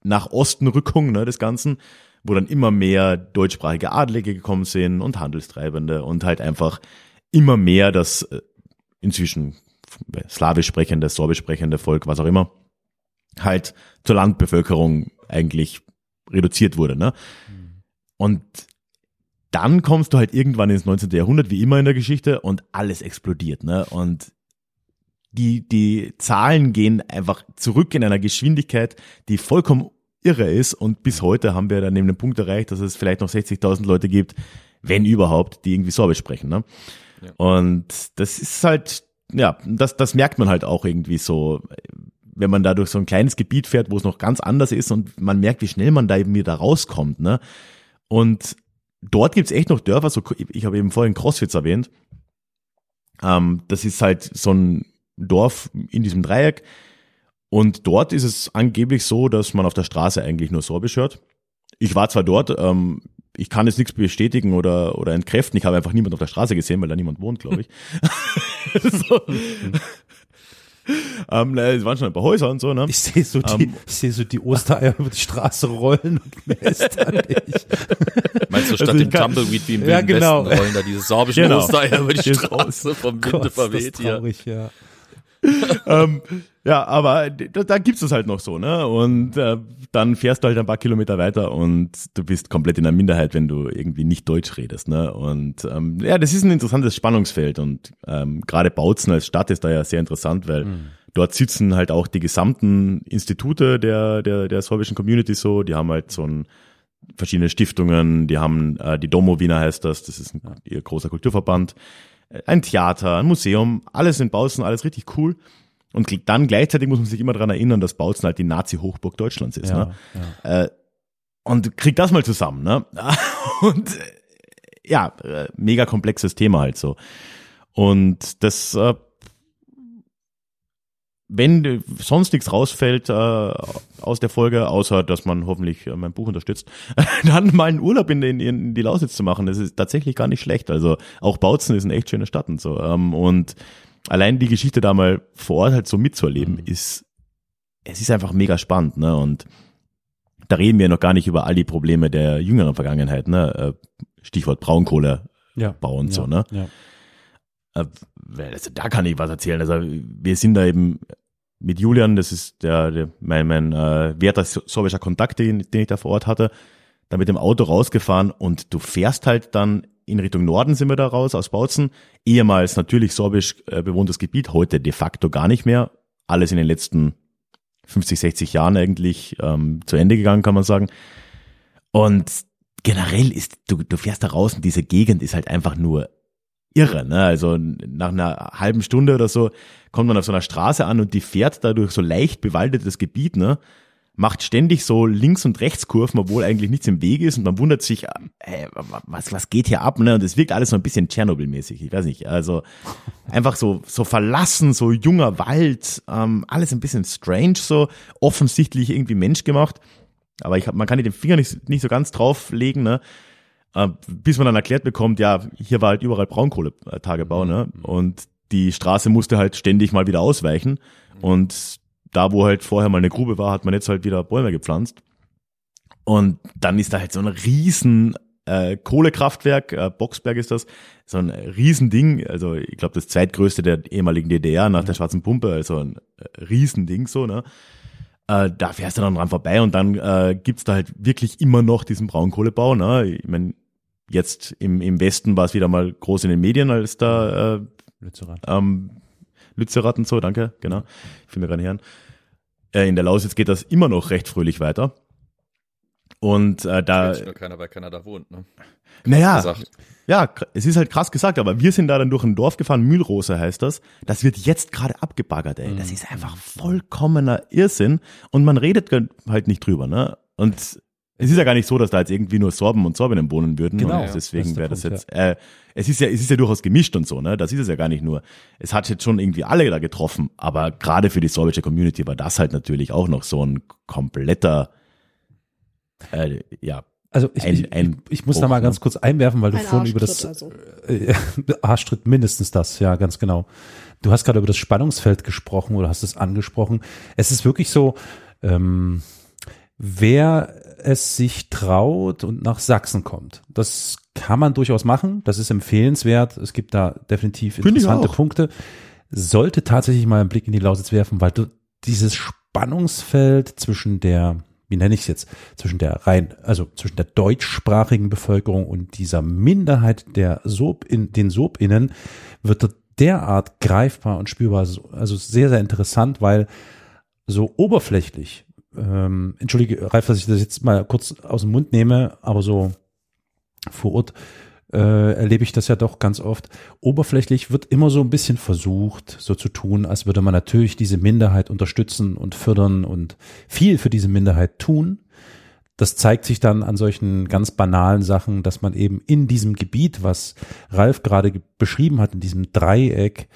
nach Osten Rückung, ne, des Ganzen wo dann immer mehr deutschsprachige Adlige gekommen sind und Handelstreibende und halt einfach immer mehr das äh, inzwischen slawisch sprechende, sorbisch sprechende Volk, was auch immer, halt zur Landbevölkerung eigentlich reduziert wurde. Ne? Und dann kommst du halt irgendwann ins 19. Jahrhundert, wie immer in der Geschichte, und alles explodiert. Ne? Und die, die Zahlen gehen einfach zurück in einer Geschwindigkeit, die vollkommen irre ist. Und bis heute haben wir dann eben den Punkt erreicht, dass es vielleicht noch 60.000 Leute gibt, wenn überhaupt, die irgendwie Sorbisch sprechen. Ne? Ja. Und das ist halt, ja, das, das merkt man halt auch irgendwie so, wenn man da durch so ein kleines Gebiet fährt, wo es noch ganz anders ist und man merkt, wie schnell man da eben wieder rauskommt. Ne? Und dort gibt's echt noch Dörfer, so, ich habe eben vorhin Crossfits erwähnt. Ähm, das ist halt so ein Dorf in diesem Dreieck, und dort ist es angeblich so, dass man auf der Straße eigentlich nur Sorbisch hört. Ich war zwar dort, ähm, ich kann jetzt nichts bestätigen oder, oder entkräften. Ich habe einfach niemand auf der Straße gesehen, weil da niemand wohnt, glaube ich. so. ähm, es waren schon ein paar Häuser und so, ne? Ich sehe so die, ähm, ich sehe so die Ostereier über die Straße rollen und lästern nicht. Meinst du, statt also dem kann, Tumbleweed wie im ja, genau. Westen rollen da diese sorbischen genau. Ostereier über die Straße vom Winde verweht hier. Ja. ähm, ja, aber da, da gibt's es halt noch so, ne? Und äh, dann fährst du halt ein paar Kilometer weiter und du bist komplett in der Minderheit, wenn du irgendwie nicht Deutsch redest, ne? Und ähm, ja, das ist ein interessantes Spannungsfeld und ähm, gerade Bautzen als Stadt ist da ja sehr interessant, weil mhm. dort sitzen halt auch die gesamten Institute der der der sorbischen Community so, die haben halt so ein verschiedene Stiftungen, die haben äh, die Domo Wiener heißt das, das ist ein ihr großer Kulturverband, ein Theater, ein Museum, alles in Bautzen, alles richtig cool. Und dann gleichzeitig muss man sich immer daran erinnern, dass Bautzen halt die Nazi-Hochburg Deutschlands ist. Ja, ne? Ja. Äh, und kriegt das mal zusammen. Ne? Und äh, ja, äh, mega komplexes Thema halt so. Und das, äh, wenn sonst nichts rausfällt äh, aus der Folge, außer dass man hoffentlich äh, mein Buch unterstützt, dann mal einen Urlaub in, in, in die Lausitz zu machen, das ist tatsächlich gar nicht schlecht. Also auch Bautzen ist eine echt schöne Stadt und so. Ähm, und allein die Geschichte da mal vor Ort halt so mitzuerleben, mhm. ist, es ist einfach mega spannend, ne? Und da reden wir noch gar nicht über all die Probleme der jüngeren Vergangenheit, ne? Äh, Stichwort Braunkohle ja. bauen und ja. so, ne? Ja. Äh, also da kann ich was erzählen. Also wir sind da eben mit Julian, das ist der, der mein, mein äh, werter sorbischer Kontakt, den, den ich da vor Ort hatte, da mit dem Auto rausgefahren und du fährst halt dann in Richtung Norden sind wir da raus, aus Bautzen. Ehemals natürlich sorbisch äh, bewohntes Gebiet, heute de facto gar nicht mehr. Alles in den letzten 50, 60 Jahren eigentlich ähm, zu Ende gegangen, kann man sagen. Und generell ist, du, du fährst da raus und diese Gegend ist halt einfach nur irre. Ne? Also nach einer halben Stunde oder so kommt man auf so einer Straße an und die fährt da durch so leicht bewaldetes Gebiet, ne? macht ständig so links und rechts Kurven, obwohl eigentlich nichts im Weg ist und man wundert sich, äh, was, was geht hier ab, ne? Und es wirkt alles so ein bisschen Tschernobyl-mäßig, ich weiß nicht. Also einfach so, so verlassen, so junger Wald, ähm, alles ein bisschen strange, so offensichtlich irgendwie menschgemacht. Aber ich hab, man kann den Finger nicht, nicht so ganz drauflegen, ne? Äh, bis man dann erklärt bekommt, ja, hier war halt überall Braunkohletagebau, ne? Und die Straße musste halt ständig mal wieder ausweichen. Und da, wo halt vorher mal eine Grube war, hat man jetzt halt wieder Bäume gepflanzt. Und dann ist da halt so ein riesen äh, Kohlekraftwerk, äh, Boxberg ist das, so ein Riesending, also ich glaube das zweitgrößte der ehemaligen DDR nach der Schwarzen Pumpe, also ein äh, Riesending so, ne? Äh, da fährst du dann dran vorbei und dann äh, gibt's da halt wirklich immer noch diesen Braunkohlebau, ne? Ich mein, jetzt im, im Westen war es wieder mal groß in den Medien, als da äh, ähm, Lützerath und so, danke, genau. Ich finde mir gerade her. Äh, in der Lausitz geht das immer noch recht fröhlich weiter. Und äh, da. nur keiner, weil keiner da wohnt, ne? Naja, ja, es ist halt krass gesagt, aber wir sind da dann durch ein Dorf gefahren, Mühlrose heißt das. Das wird jetzt gerade abgebaggert, ey. Das mhm. ist einfach vollkommener Irrsinn und man redet halt nicht drüber, ne? Und Es ist ja gar nicht so, dass da jetzt irgendwie nur Sorben und Sorbinnen wohnen würden. Genau, das deswegen wäre das jetzt, äh, es ist ja, es ist ja durchaus gemischt und so, ne? Das ist es ja gar nicht nur. Es hat jetzt schon irgendwie alle da getroffen, aber gerade für die sorbische Community war das halt natürlich auch noch so ein kompletter, äh, ja, Also ich, Ein- ich, ein ich, ich muss da Bruch, mal ne? ganz kurz einwerfen, weil du Ein vorhin über das also. äh, Arschtritt mindestens das, ja, ganz genau. Du hast gerade über das Spannungsfeld gesprochen oder hast es angesprochen. Es ist wirklich so, ähm, wer es sich traut und nach Sachsen kommt, das kann man durchaus machen. Das ist empfehlenswert. Es gibt da definitiv interessante. Punkte. Sollte tatsächlich mal einen Blick in die Lausitz werfen, weil du dieses Spannungsfeld zwischen der, wie nenne ich es jetzt, zwischen der rein, also zwischen der deutschsprachigen Bevölkerung und dieser Minderheit der Sob in den Sobinnen wird derart greifbar und spürbar, also sehr, sehr interessant, weil so oberflächlich, ähm, entschuldige, Ralf, dass ich das jetzt mal kurz aus dem Mund nehme, aber so vor Ort äh, erlebe ich das ja doch ganz oft. Oberflächlich wird immer so ein bisschen versucht, so zu tun, als würde man natürlich diese Minderheit unterstützen und fördern und viel für diese Minderheit tun. Das zeigt sich dann an solchen ganz banalen Sachen, dass man eben in diesem Gebiet, was Ralf gerade ge- beschrieben hat, in diesem Dreieck,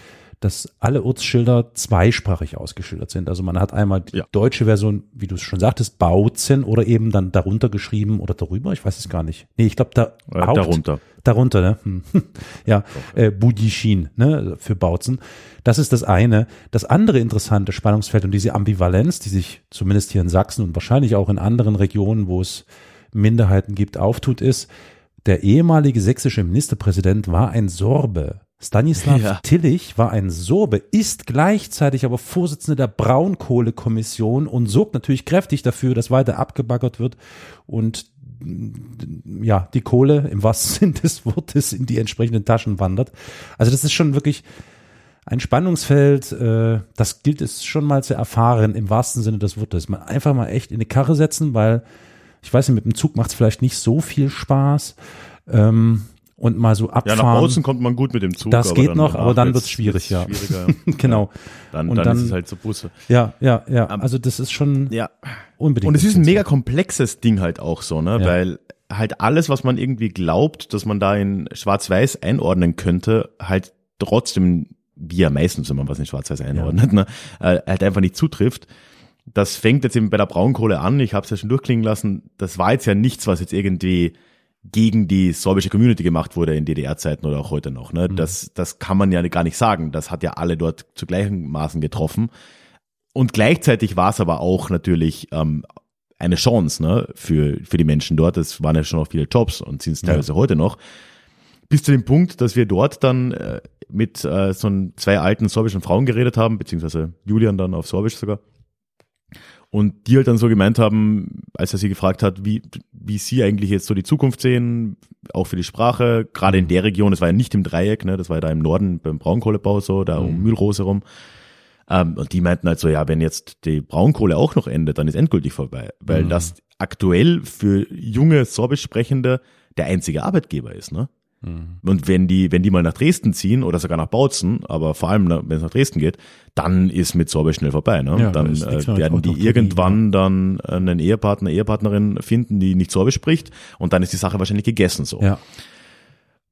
dass alle Ortsschilder zweisprachig ausgeschildert sind. Also man hat einmal die Ja. deutsche Version, wie du es schon sagtest, Bautzen oder eben dann darunter geschrieben oder darüber, ich weiß es gar nicht. Nee, ich glaube da äh, Haupt- darunter. Darunter, ne? Hm. Ja, äh, Budishin, ne, für Bautzen. Das ist das eine. Das andere interessante Spannungsfeld und diese Ambivalenz, die sich zumindest hier in Sachsen und wahrscheinlich auch in anderen Regionen, wo es Minderheiten gibt, auftut, ist, der ehemalige sächsische Ministerpräsident war ein Sorbe. Stanislav Ja. Tillich war ein Sorbe, ist gleichzeitig aber Vorsitzender der Braunkohlekommission und sorgt natürlich kräftig dafür, dass weiter abgebaggert wird und ja, die Kohle im wahrsten Sinn des Wortes in die entsprechenden Taschen wandert. Also das ist schon wirklich ein Spannungsfeld, äh, das gilt es schon mal zu erfahren im wahrsten Sinne des Wortes. Man einfach mal echt in eine Karre setzen, weil ich weiß nicht, mit dem Zug macht es vielleicht nicht so viel Spaß ähm, und mal so Ja, abfahren. nach außen kommt man gut mit dem Zug. Das geht noch, aber dann wird's- schwierig, ja. Schwieriger. genau. Dann, Und dann, dann- ist es halt so Busse. Ja, ja, ja. Also das ist schon Ja. unbedingt. Und es ist ein mega komplexes Ding halt auch so, ne? Ja. Weil halt alles, was man irgendwie glaubt, dass man da in Schwarz-Weiß einordnen könnte, halt trotzdem, wie ja meistens, wenn man was in Schwarz-Weiß einordnet, ne, äh, halt einfach nicht zutrifft. Das fängt jetzt eben bei der Braunkohle an. Ich habe es ja schon durchklingen lassen. Das war jetzt ja nichts, was jetzt irgendwie gegen die sorbische Community gemacht wurde in DDR-Zeiten oder auch heute noch. Ne? Das, das kann man ja gar nicht sagen. Das hat ja alle dort zu gleichen Maßen getroffen. Und gleichzeitig war es aber auch natürlich ähm, eine Chance ne, für, für die Menschen dort. Es waren ja schon noch viele Jobs und sind es teilweise heute noch. Bis zu dem Punkt, dass wir dort dann äh, mit äh, so zwei alten sorbischen Frauen geredet haben, beziehungsweise Julian dann auf Sorbisch sogar. Und die halt dann so gemeint haben, als er sie gefragt hat, wie, wie sie eigentlich jetzt so die Zukunft sehen, auch für die Sprache, gerade in der Region, das war ja nicht im Dreieck, ne, das war ja da im Norden beim Braunkohlebau so, da um Mühlrose rum. Ähm, und die meinten halt so, ja, wenn jetzt die Braunkohle auch noch endet, dann ist endgültig vorbei, weil das aktuell für junge Sorbisch Sprechende der einzige Arbeitgeber ist, ne? Und wenn die, wenn die mal nach Dresden ziehen oder sogar nach Bautzen, aber vor allem, wenn es nach Dresden geht, dann ist mit Sorbisch schnell vorbei. Ne? Ja, da dann äh, werden die irgendwann dann einen Ehepartner, Ehepartnerin finden, die nicht Sorbisch spricht und dann ist die Sache wahrscheinlich gegessen so. Ja,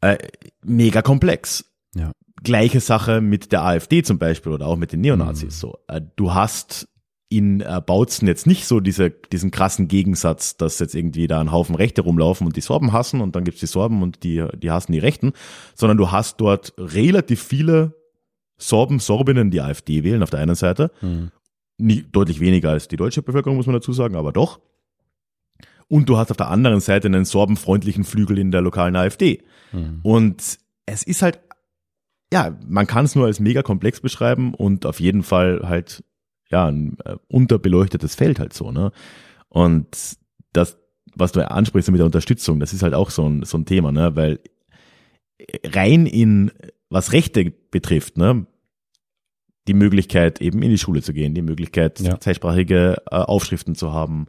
Äh, mega komplex. ja. Gleiche Sache mit der AfD zum Beispiel oder auch mit den Neonazis. So, äh, du hast in äh, Bautzen jetzt nicht so diese, diesen krassen Gegensatz, dass jetzt irgendwie da ein Haufen Rechte rumlaufen und die Sorben hassen und dann gibt's die Sorben und die, die hassen die Rechten, sondern du hast dort relativ viele Sorben, Sorbinnen, die AfD wählen auf der einen Seite. Nie, deutlich weniger als die deutsche Bevölkerung, muss man dazu sagen, aber doch. Und du hast auf der anderen Seite einen sorbenfreundlichen Flügel in der lokalen AfD. Und es ist halt, ja, man kann es nur als mega komplex beschreiben und auf jeden Fall halt, ja, ein äh, unterbeleuchtetes Feld halt so, ne? Und das, was du ansprichst mit der Unterstützung, das ist halt auch so ein, so ein Thema, ne? Weil rein in, was Rechte betrifft, ne? Die Möglichkeit eben in die Schule zu gehen, die Möglichkeit, Ja. zweisprachige äh, Aufschriften zu haben,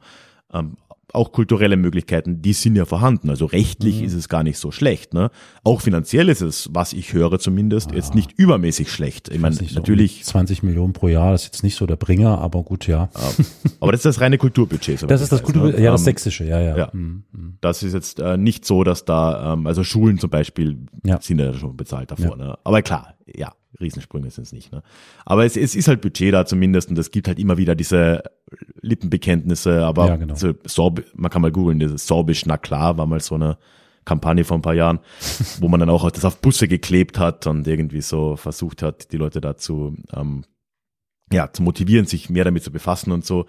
ähm, auch kulturelle Möglichkeiten, die sind ja vorhanden. Also rechtlich Mhm. ist es gar nicht so schlecht. Ne? Auch finanziell ist es, was ich höre zumindest, jetzt nicht übermäßig schlecht. Ich meine, Weiß nicht, so natürlich, 20 Millionen pro Jahr, das ist jetzt nicht so der Bringer, aber gut, ja. aber das ist das reine Kulturbudget. soweit Das ich ist das weiß, gute, ne? ja, das Ähm, sächsische, ja, ja. ja. Mhm, mhm. Das ist jetzt äh, nicht so, dass da, ähm, also Schulen zum Beispiel Ja. sind ja schon bezahlt davor. Ne? Aber klar, ja, Riesensprünge sind es nicht. Ne? Aber es, es ist halt Budget da zumindest und es gibt halt immer wieder diese Lippenbekenntnisse. Aber Ja, genau. Sorb man kann mal googeln, dieses Sorbisch, na klar, war mal so eine Kampagne vor ein paar Jahren, wo man dann auch das auf Busse geklebt hat und irgendwie so versucht hat, die Leute dazu ähm, ja, zu motivieren, sich mehr damit zu befassen und so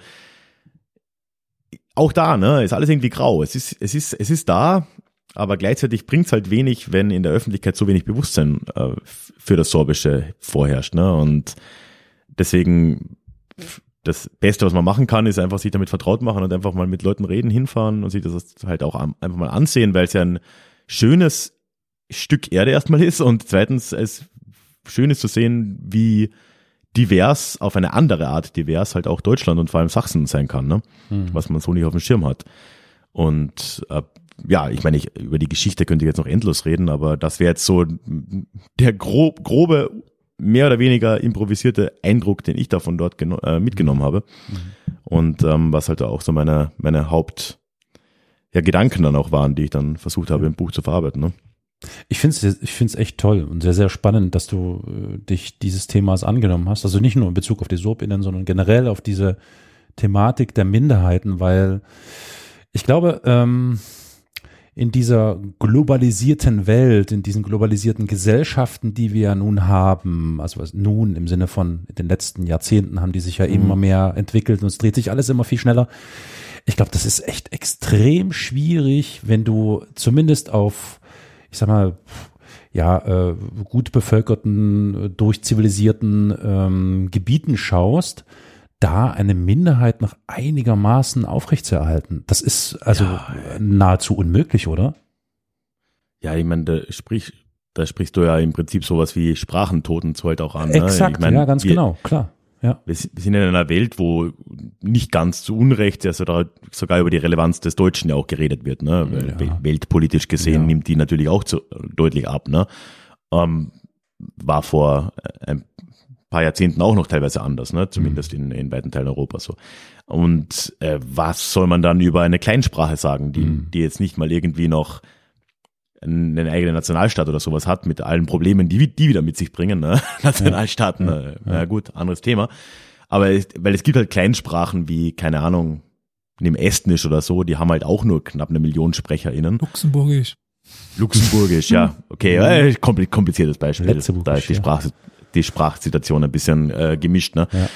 auch da, ne, ist alles irgendwie grau. Es ist, es ist, es ist da, aber gleichzeitig bringt's halt wenig, wenn in der Öffentlichkeit so wenig Bewusstsein äh, für das Sorbische vorherrscht, ne? Und deswegen das Beste, was man machen kann, ist einfach sich damit vertraut machen und einfach mal mit Leuten reden, hinfahren und sich das halt auch einfach mal ansehen, weil es ja ein schönes Stück Erde erstmal ist und zweitens es schön ist zu sehen, wie divers auf eine andere Art divers halt auch Deutschland und vor allem Sachsen sein kann, ne? was man so nicht auf dem Schirm hat. Und äh, ja, ich meine, ich, über die Geschichte könnte ich jetzt noch endlos reden, aber das wäre jetzt so der grob, grobe, mehr oder weniger improvisierte Eindruck, den ich davon dort äh, mitgenommen habe. Und ähm, was halt auch so meine, meine Haupt ja, Gedanken dann auch waren, die ich dann versucht habe, im Buch zu verarbeiten. Ne? Ich finde es ich find's echt toll und sehr, sehr spannend, dass du äh, dich dieses Themas angenommen hast. Also nicht nur in Bezug auf die SORBinnen, sondern generell auf diese Thematik der Minderheiten, weil ich glaube, ähm, in dieser globalisierten Welt, in diesen globalisierten Gesellschaften, die wir ja nun haben, also was nun im Sinne von in den letzten Jahrzehnten haben die sich ja immer mehr entwickelt und es dreht sich alles immer viel schneller. Ich glaube, das ist echt extrem schwierig, wenn du zumindest auf, ich sag mal, ja, äh, gut bevölkerten, äh, durchzivilisierten ähm, Gebieten schaust, da eine Minderheit noch einigermaßen aufrechtzuerhalten. Das ist also nahezu unmöglich, oder? Ja, ich meine, da sprich, da sprichst du ja im Prinzip sowas wie Sprachentoten zu halt auch an. Exakt, ne? ich mein, ja, ganz wir, genau, klar. Ja. Wir sind in einer Welt, wo nicht ganz zu Unrecht, also da sogar über die Relevanz des Deutschen ja auch geredet wird, ne? Ja. wel- weltpolitisch gesehen Ja. nimmt die natürlich auch zu, deutlich ab, ne? Ähm, war vor äh, ein paar Jahrzehnten auch noch teilweise anders, ne? Zumindest in, in weiten Teilen Europas so. Und äh, was soll man dann über eine Kleinsprache sagen, die, die jetzt nicht mal irgendwie noch einen eigenen Nationalstaat oder sowas hat, mit allen Problemen, die die wieder mit sich bringen. Ne? Nationalstaaten, äh, na gut, anderes Thema. Aber es, weil es gibt halt Kleinsprachen wie, keine Ahnung, nimm Estnisch oder so, die haben halt auch nur knapp eine Million SprecherInnen. Luxemburgisch. Luxemburgisch, ja, okay, äh, kompli- kompliziertes Beispiel. Da ist die, ja. Die Sprachsituation ein bisschen äh, gemischt. Ne? Ja.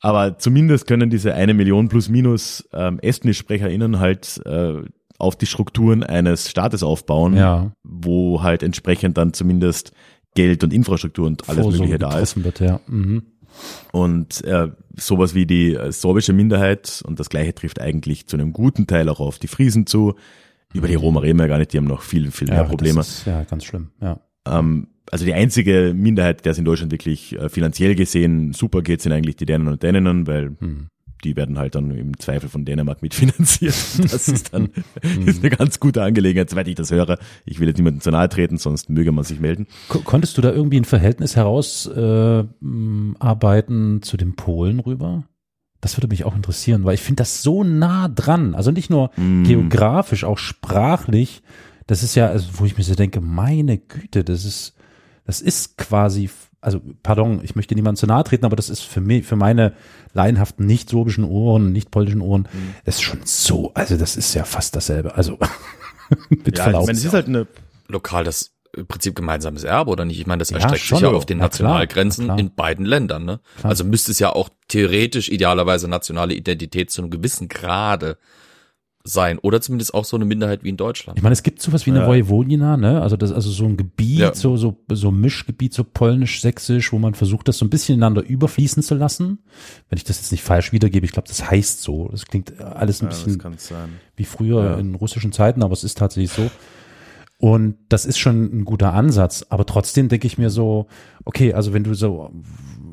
Aber zumindest können diese eine Million plus minus ähm, Estnisch-SprecherInnen halt äh, auf die Strukturen eines Staates aufbauen, Ja. wo halt entsprechend dann zumindest Geld und Infrastruktur und alles Vorsorge Mögliche da ist. Wird, ja. Mhm. Und äh, sowas wie die äh, sorbische Minderheit, und das gleiche trifft eigentlich zu einem guten Teil auch auf die Friesen zu. Über die Roma reden wir gar nicht, die haben noch viel, viel mehr ja, Probleme. Ist, ja, ganz schlimm, ja. Ähm, also die einzige Minderheit, der es in Deutschland wirklich äh, finanziell gesehen super geht, sind eigentlich die Dänen und Däninnen, weil Hm. die werden halt dann im Zweifel von Dänemark mitfinanziert. Das ist dann Hm. ist eine ganz gute Angelegenheit, soweit ich das höre. Ich will jetzt niemandem zu nahe treten, sonst möge man sich melden. Ko- Konntest du da irgendwie ein Verhältnis herausarbeiten äh, zu den Polen rüber? Das würde mich auch interessieren, weil ich finde das so nah dran. Also nicht nur Mm. geografisch, auch sprachlich. Das ist ja, also wo ich mir so denke, meine Güte, das ist, das ist quasi, also pardon, ich möchte niemandem zu nahe treten, aber das ist für mich, für meine laienhaften nicht sorbischen Ohren, nicht polnischen Ohren, Mm. das ist schon so, also das ist ja fast dasselbe. Also mit Ja, ich Verlaub. meine, es ist halt eine lokal das im Prinzip gemeinsames Erbe oder nicht? Ich meine, das Ja, erstreckt schon. sich ja auf den klar, Nationalgrenzen na klar. in beiden Ländern. Ne? Klar. Also müsste es ja auch theoretisch idealerweise nationale Identität zu einem gewissen Grade sein oder zumindest auch so eine Minderheit wie in Deutschland. Ich meine, es gibt sowas wie eine Ja. Vojvodina, ne? Also das, also so ein Gebiet, Ja. so, so, so Mischgebiet, so polnisch, sächsisch, wo man versucht, das so ein bisschen ineinander überfließen zu lassen. Wenn ich das jetzt nicht falsch wiedergebe, ich glaube, das heißt so. Das klingt alles ein bisschen sein. wie früher Ja. in russischen Zeiten, aber es ist tatsächlich so. Und das ist schon ein guter Ansatz. Aber trotzdem denke ich mir so, okay, also wenn du so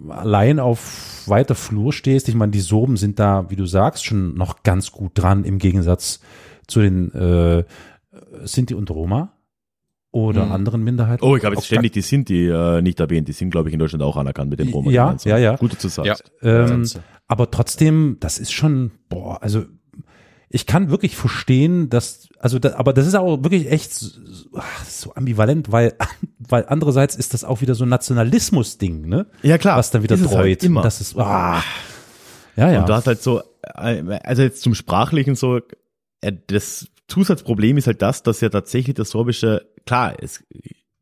allein auf weiter Flur stehst. Ich meine, die Soben sind da, wie du sagst, schon noch ganz gut dran im Gegensatz zu den äh, Sinti und Roma oder Mhm. anderen Minderheiten. Oh, ich habe jetzt Auch ständig die sind die äh, nicht erwähnt. Die sind, glaube ich, in Deutschland auch anerkannt mit dem Roma. Ja, gemeinsam. ja, ja. Gut, dass du sagst. Ähm, aber trotzdem, das ist schon, boah, also ich kann wirklich verstehen, dass, also, da, aber das ist auch wirklich echt so, ach, so ambivalent, weil, weil andererseits ist das auch wieder so ein Nationalismus-Ding, ne? Ja, klar. Was dann wieder dreut. halt immer. Das ist, ah, ja, ja. Und du hast halt so, äh, also jetzt zum Sprachlichen so, äh, das Zusatzproblem ist halt das, dass ja tatsächlich das Sorbische, klar, es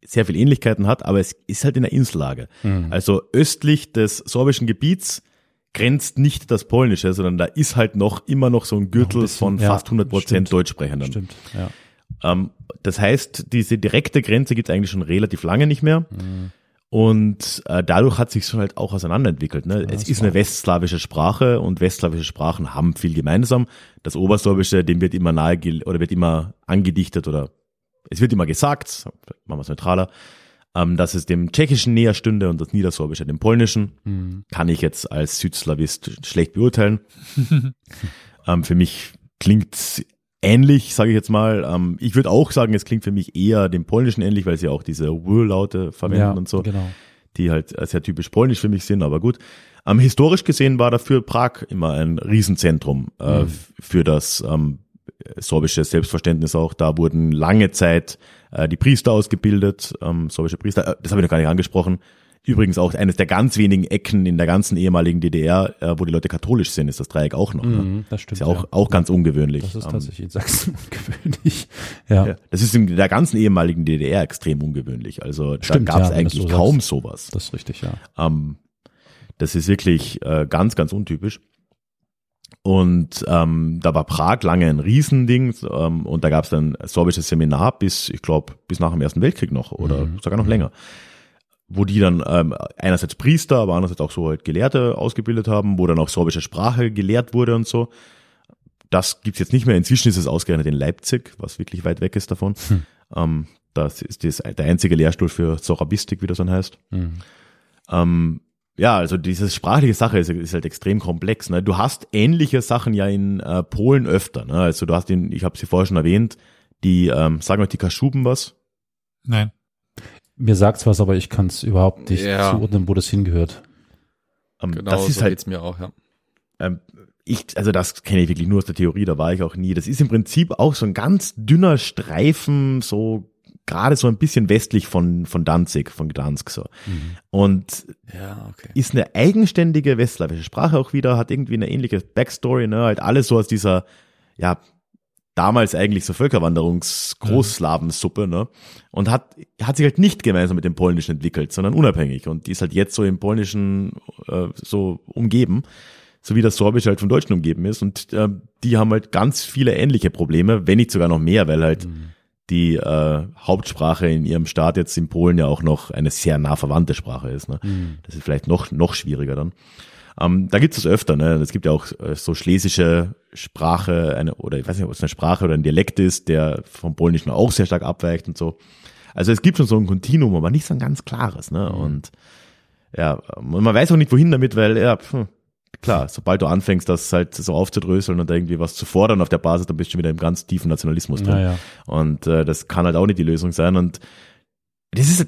sehr viel Ähnlichkeiten hat, aber es ist halt in der Insellage. Mhm. Also östlich des sorbischen Gebiets grenzt nicht das Polnische, sondern da ist halt noch immer noch so ein Gürtel bisschen, von ja, fast 100 Prozent. Deutschsprechenden. Stimmt, ja. Ähm, das heißt, diese direkte Grenze gibt es eigentlich schon relativ lange nicht mehr. Mhm. Und äh, dadurch hat sich schon halt auch auseinanderentwickelt. Ne? es ist eine westslawische Sprache und westslawische Sprachen haben viel gemeinsam. Das Obersorbische, dem wird immer nahe oder wird immer angedichtet oder es wird immer gesagt, machen wir es neutraler, ähm, dass es dem Tschechischen näher stünde und das Niedersorbische dem Polnischen. Mhm. Kann ich jetzt als Südslawist schlecht beurteilen. ähm, für mich klingt ähnlich, sage ich jetzt mal. Ähm, ich würde auch sagen, es klingt für mich eher dem Polnischen ähnlich, weil sie auch diese W-Laute verwenden ja, und so, Genau. die halt sehr typisch polnisch für mich sind, aber gut. Ähm, historisch gesehen war dafür Prag immer ein Riesenzentrum äh, Mhm. für das ähm, sorbische Selbstverständnis auch. Da wurden lange Zeit äh, die Priester ausgebildet, ähm, sorbische Priester. Äh, das habe ich noch gar nicht angesprochen. Übrigens auch eines der ganz wenigen Ecken in der ganzen ehemaligen DDR, äh, wo die Leute katholisch sind, ist das Dreieck auch noch. Ne? Mhm, das stimmt. Ist ja auch, auch ganz ungewöhnlich. Das ist Ähm, tatsächlich in Sachsen ungewöhnlich. Ja. ja, das ist in der ganzen ehemaligen DDR extrem ungewöhnlich. Also Stimmt, da gab es ja, eigentlich so kaum sagst. sowas. das ist richtig, ja. Ähm, das ist wirklich äh, ganz, ganz untypisch. Und ähm, da war Prag lange ein Riesending ähm, und da gab es dann ein sorbisches Seminar bis, ich glaube, bis nach dem Ersten Weltkrieg noch oder Mhm. sogar noch länger, wo die dann ähm, einerseits Priester, aber andererseits auch so halt Gelehrte ausgebildet haben, wo dann auch sorbische Sprache gelehrt wurde und so. Das gibt's jetzt nicht mehr. Inzwischen ist es ausgerechnet in Leipzig, was wirklich weit weg ist davon. Hm. Ähm, das ist das, der einzige Lehrstuhl für Sorabistik, wie das dann heißt. Mhm. Ähm, ja, also diese sprachliche Sache ist, ist halt extrem komplex. Ne? Du hast ähnliche Sachen ja in äh, Polen öfter. Ne? Also du hast den, ich habe sie vorher schon erwähnt, die, ähm, sagen euch die Kaschuben was? Nein. Mir sagt's was, aber ich kann es überhaupt nicht Ja. zuordnen, wo das hingehört. Ähm, Genau, das ist so halt, geht's mir auch, ja. ähm, ich, also das kenne ich wirklich nur aus der Theorie, da war ich auch nie. Das ist im Prinzip auch so ein ganz dünner Streifen, so gerade so ein bisschen westlich von, von Danzig, von Gdansk so. Und Ja, okay. ist eine eigenständige westslawische Sprache auch wieder, hat irgendwie eine ähnliche Backstory, ne, halt alles so aus dieser, ja, damals eigentlich so Völkerwanderungs-Großslawensuppe, ne, und hat, hat sich halt nicht gemeinsam mit dem Polnischen entwickelt, sondern unabhängig und die ist halt jetzt so im Polnischen äh, so umgeben, so wie das Sorbische halt vom Deutschen umgeben ist und äh, die haben halt ganz viele ähnliche Probleme, wenn nicht sogar noch mehr, weil halt die äh, Hauptsprache in ihrem Staat jetzt in Polen ja auch noch eine sehr nah verwandte Sprache ist. Ne? Das ist vielleicht noch noch schwieriger dann. Ähm, da gibt es öfter. Ne? Es gibt ja auch äh, so schlesische Sprache, eine oder ich weiß nicht, ob es eine Sprache oder ein Dialekt ist, der vom Polnischen auch sehr stark abweicht und so. Also es gibt schon so ein Kontinuum, aber nicht so ein ganz klares. Ne? Und ja, man weiß auch nicht wohin damit, weil ja, pf, klar, sobald du anfängst, das halt so aufzudröseln und irgendwie was zu fordern auf der Basis, dann bist du schon wieder im ganz tiefen Nationalismus drin. Naja. Und äh, das kann halt auch nicht die Lösung sein. Und das ist,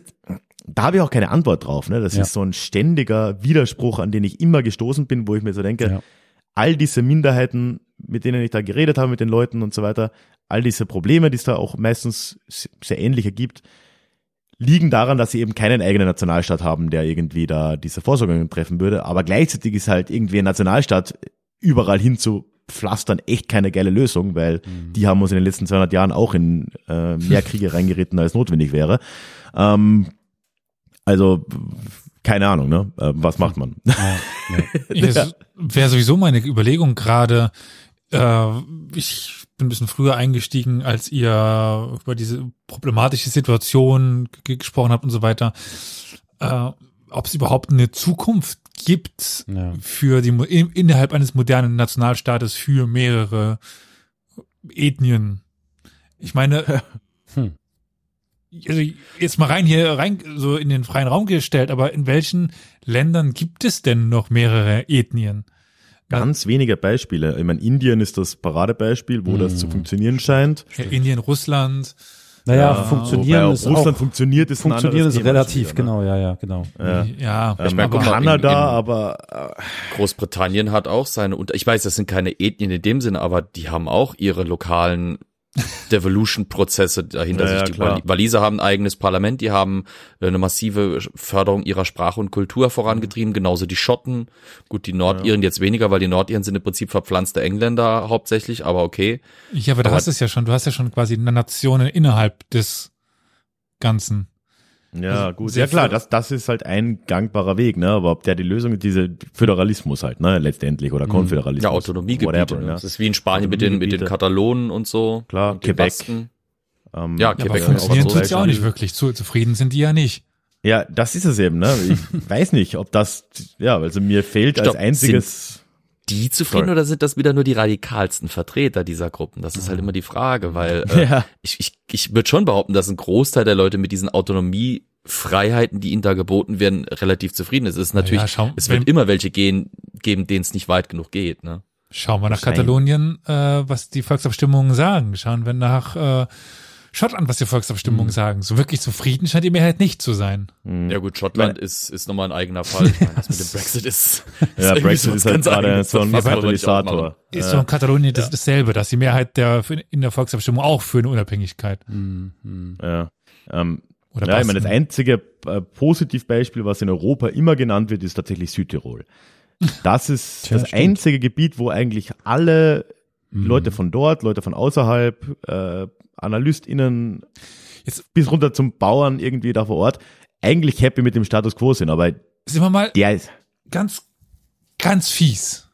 da habe ich auch keine Antwort drauf. Ne? Das Ja. ist so ein ständiger Widerspruch, an den ich immer gestoßen bin, wo ich mir so denke, Ja. all diese Minderheiten, mit denen ich da geredet habe, mit den Leuten und so weiter, all diese Probleme, die es da auch meistens se- sehr ähnliche gibt, liegen daran, dass sie eben keinen eigenen Nationalstaat haben, der irgendwie da diese Vorsorgungen treffen würde. Aber gleichzeitig ist halt irgendwie ein Nationalstaat überall hin zu pflastern echt keine geile Lösung, weil die haben uns in den letzten 200 Jahren auch in äh, mehr Kriege reingeritten, als notwendig wäre. Ähm, also keine Ahnung, ne? Äh, was macht man? Ja, ja. Das wäre sowieso meine Überlegung gerade. Äh, ich ein bisschen früher eingestiegen, als ihr über diese problematische Situation gesprochen habt und so weiter. Äh, ob es überhaupt eine Zukunft gibt Ja. für die in, innerhalb eines modernen Nationalstaates für mehrere Ethnien. Ich meine, Hm. also jetzt mal rein hier rein so in den freien Raum gestellt, aber in welchen Ländern gibt es denn noch mehrere Ethnien? Ganz wenige Beispiele. Ich meine, Indien ist das Paradebeispiel, wo das zu funktionieren scheint. Ja, Indien, Russland. Naja, Wobei funktionieren auch ist Russland auch, funktioniert ist funktionieren ist relativ, schon wieder, genau, ja, ja, genau. Ne? Ja, Ja. Ich meine, Kanada, in- in- aber äh, Großbritannien hat auch seine, und ich weiß, das sind keine Ethnien in dem Sinne, aber die haben auch ihre lokalen Devolution-Prozesse dahinter Ja, ja, sich. Die klar. Wali- Waliser haben ein eigenes Parlament, die haben äh, eine massive Förderung ihrer Sprache und Kultur vorangetrieben, genauso die Schotten. Gut, die Nordiren jetzt weniger, weil die Nordiren sind im Prinzip verpflanzte Engländer hauptsächlich, aber okay. Ja, aber du Aber- hast es ja schon, du hast ja schon quasi Nationen innerhalb des Ganzen. Ja Also gut. sehr Ja klar, das, das ist halt ein gangbarer Weg, ne? Aber ob der die Lösung ist, diese Föderalismus halt, ne? Letztendlich oder Konföderalismus. Ja, Autonomiegebiete. Whatever, ne? ja. Das ist wie in Spanien mit den, mit den. Katalonen und so. Klar, und Quebec. Ähm, Ja, Ja, aber Quebec funktionieren auch so. tut's ja auch nicht wirklich. Zu, zufrieden sind die ja nicht. Ja, das ist es eben, ne? Ich weiß nicht, ob das, ja, also mir fehlt als Stopp, einziges, Die zufrieden Sorry. oder sind das wieder nur die radikalsten Vertreter dieser Gruppen? Das ist halt immer die Frage, weil äh, Ja. ich, ich, ich würde schon behaupten, dass ein Großteil der Leute mit diesen Autonomiefreiheiten, die ihnen da geboten werden, relativ zufrieden ist. Es ist natürlich, ja, schau, es wird immer welche gehen, geben, denen es nicht weit genug geht. Ne? Schauen wir nach. Katalonien, äh, was die Volksabstimmungen sagen. Schauen wir nach äh, Schottland, was die Volksabstimmungen sagen. So wirklich zufrieden scheint die Mehrheit nicht zu sein. Ja gut, Schottland ist, ist nochmal ein eigener Fall. Ich meine, das mit dem Brexit ist, ja, irgendwie Brexit ist halt gerade so ein. Katalysator. Ist so in Katalonien das, dasselbe, dass die Mehrheit der in der Volksabstimmung auch für eine Unabhängigkeit. Ja. Ähm, Oder ja, ich meine, das einzige äh, Positivbeispiel, was in Europa immer genannt wird, ist tatsächlich Südtirol. Das ist Tja, das stimmt. einzige Gebiet, wo eigentlich alle Leute von dort, Leute von außerhalb, äh, AnalystInnen, Jetzt- bis runter zum Bauern irgendwie da vor Ort, eigentlich happy mit dem Status quo sind, aber Sind wir mal der ist, ganz, ganz fies.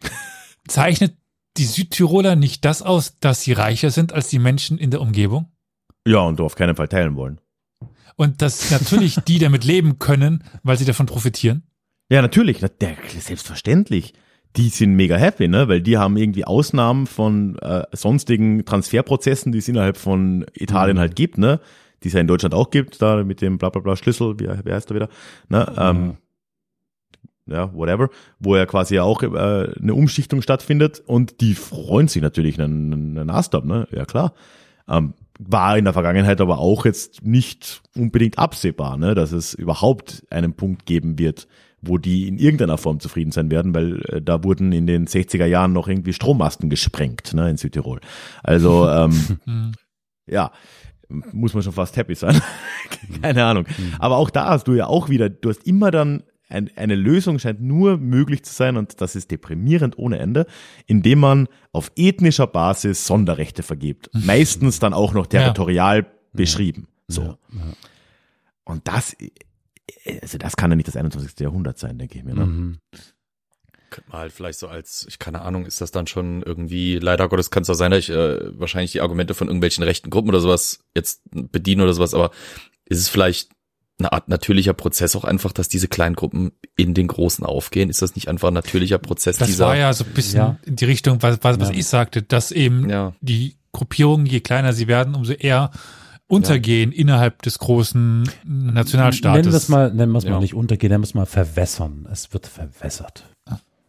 Zeichnet die Südtiroler nicht das aus, dass sie reicher sind als die Menschen in der Umgebung? ja, und auf keinen Fall teilen wollen. Und dass natürlich die damit leben können, weil sie davon profitieren? Ja, natürlich, selbstverständlich. Die sind mega happy, ne? Weil die haben irgendwie Ausnahmen von äh, sonstigen Transferprozessen, die es innerhalb von Italien halt gibt, ne? Die es ja in Deutschland auch gibt, da mit dem bla bla bla Schlüssel, wie, wie heißt er wieder? Ne? Ähm, ja, whatever, wo ja quasi ja auch äh, eine Umschichtung stattfindet und die freuen sich natürlich einen, einen Ast ab, ne? Ja klar. Ähm, war in der Vergangenheit aber auch jetzt nicht unbedingt absehbar, ne, dass es überhaupt einen Punkt geben wird, wo die in irgendeiner Form zufrieden sein werden, weil äh, da wurden in den 60er Jahren noch irgendwie Strommasten gesprengt, ne, in Südtirol. Also ähm, ja, muss man schon fast happy sein. Keine Ahnung. Aber auch da hast du ja auch wieder, du hast immer dann ein, eine Lösung scheint nur möglich zu sein und das ist deprimierend ohne Ende, indem man auf ethnischer Basis Sonderrechte vergibt. Meistens dann auch noch territorial beschrieben. So. Und das, also das kann ja nicht das 21. Jahrhundert sein, denke ich mir. Ne? Mhm. Könnte man halt vielleicht so als, ich keine Ahnung, ist das dann schon irgendwie, leider Gottes kann es auch sein, dass ich äh, wahrscheinlich die Argumente von irgendwelchen rechten Gruppen oder sowas jetzt bediene oder sowas, aber ist es vielleicht eine Art natürlicher Prozess auch einfach, dass diese kleinen Gruppen in den großen aufgehen? Ist das nicht einfach ein natürlicher Prozess Das dieser? war ja so ein bisschen Ja. in die Richtung, was, was, was Ja. ich sagte, dass eben Ja. die Gruppierungen, je kleiner sie werden, umso eher untergehen innerhalb des großen Nationalstaates. Nennen wir es mal, nennen wir es Ja. mal nicht untergehen, nennen wir es mal verwässern. Es wird verwässert.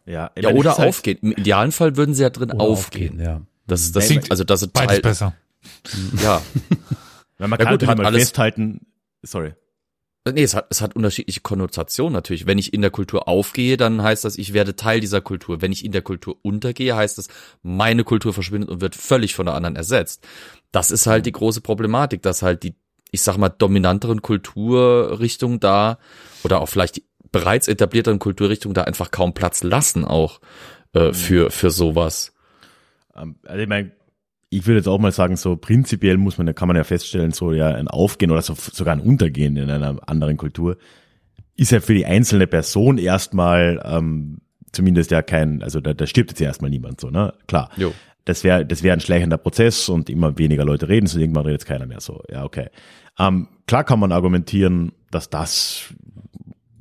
Ja, ja, oder halt- aufgehen. Im idealen Fall würden sie ja drin Oder aufgehen. Ja. Das, das Klingt also das ist Beides Teil, besser. ja. Weil man Ja kann gut, hat mal alles- festhalten, sorry. Nee, es hat, es hat unterschiedliche Konnotationen natürlich. Wenn ich in der Kultur aufgehe, dann heißt das, ich werde Teil dieser Kultur. Wenn ich in der Kultur untergehe, heißt das, meine Kultur verschwindet und wird völlig von der anderen ersetzt. Das ist halt die große Problematik, dass halt die, ich sag mal, dominanteren Kulturrichtungen da oder auch vielleicht die bereits etablierteren Kulturrichtungen da einfach kaum Platz lassen auch äh, für, für sowas. Ähm, Also ich meine, ich würde jetzt auch mal sagen, so prinzipiell muss man, kann man ja feststellen, so ja ein Aufgehen oder so, sogar ein Untergehen in einer anderen Kultur ist ja für die einzelne Person erstmal ähm, zumindest ja kein, also da, da stirbt jetzt ja erstmal niemand so, ne? Klar. Jo. Das wäre das wäre ein schleichender Prozess und immer weniger Leute reden, so irgendwann redet jetzt keiner mehr so. Ja, okay. Ähm, klar kann man argumentieren, dass das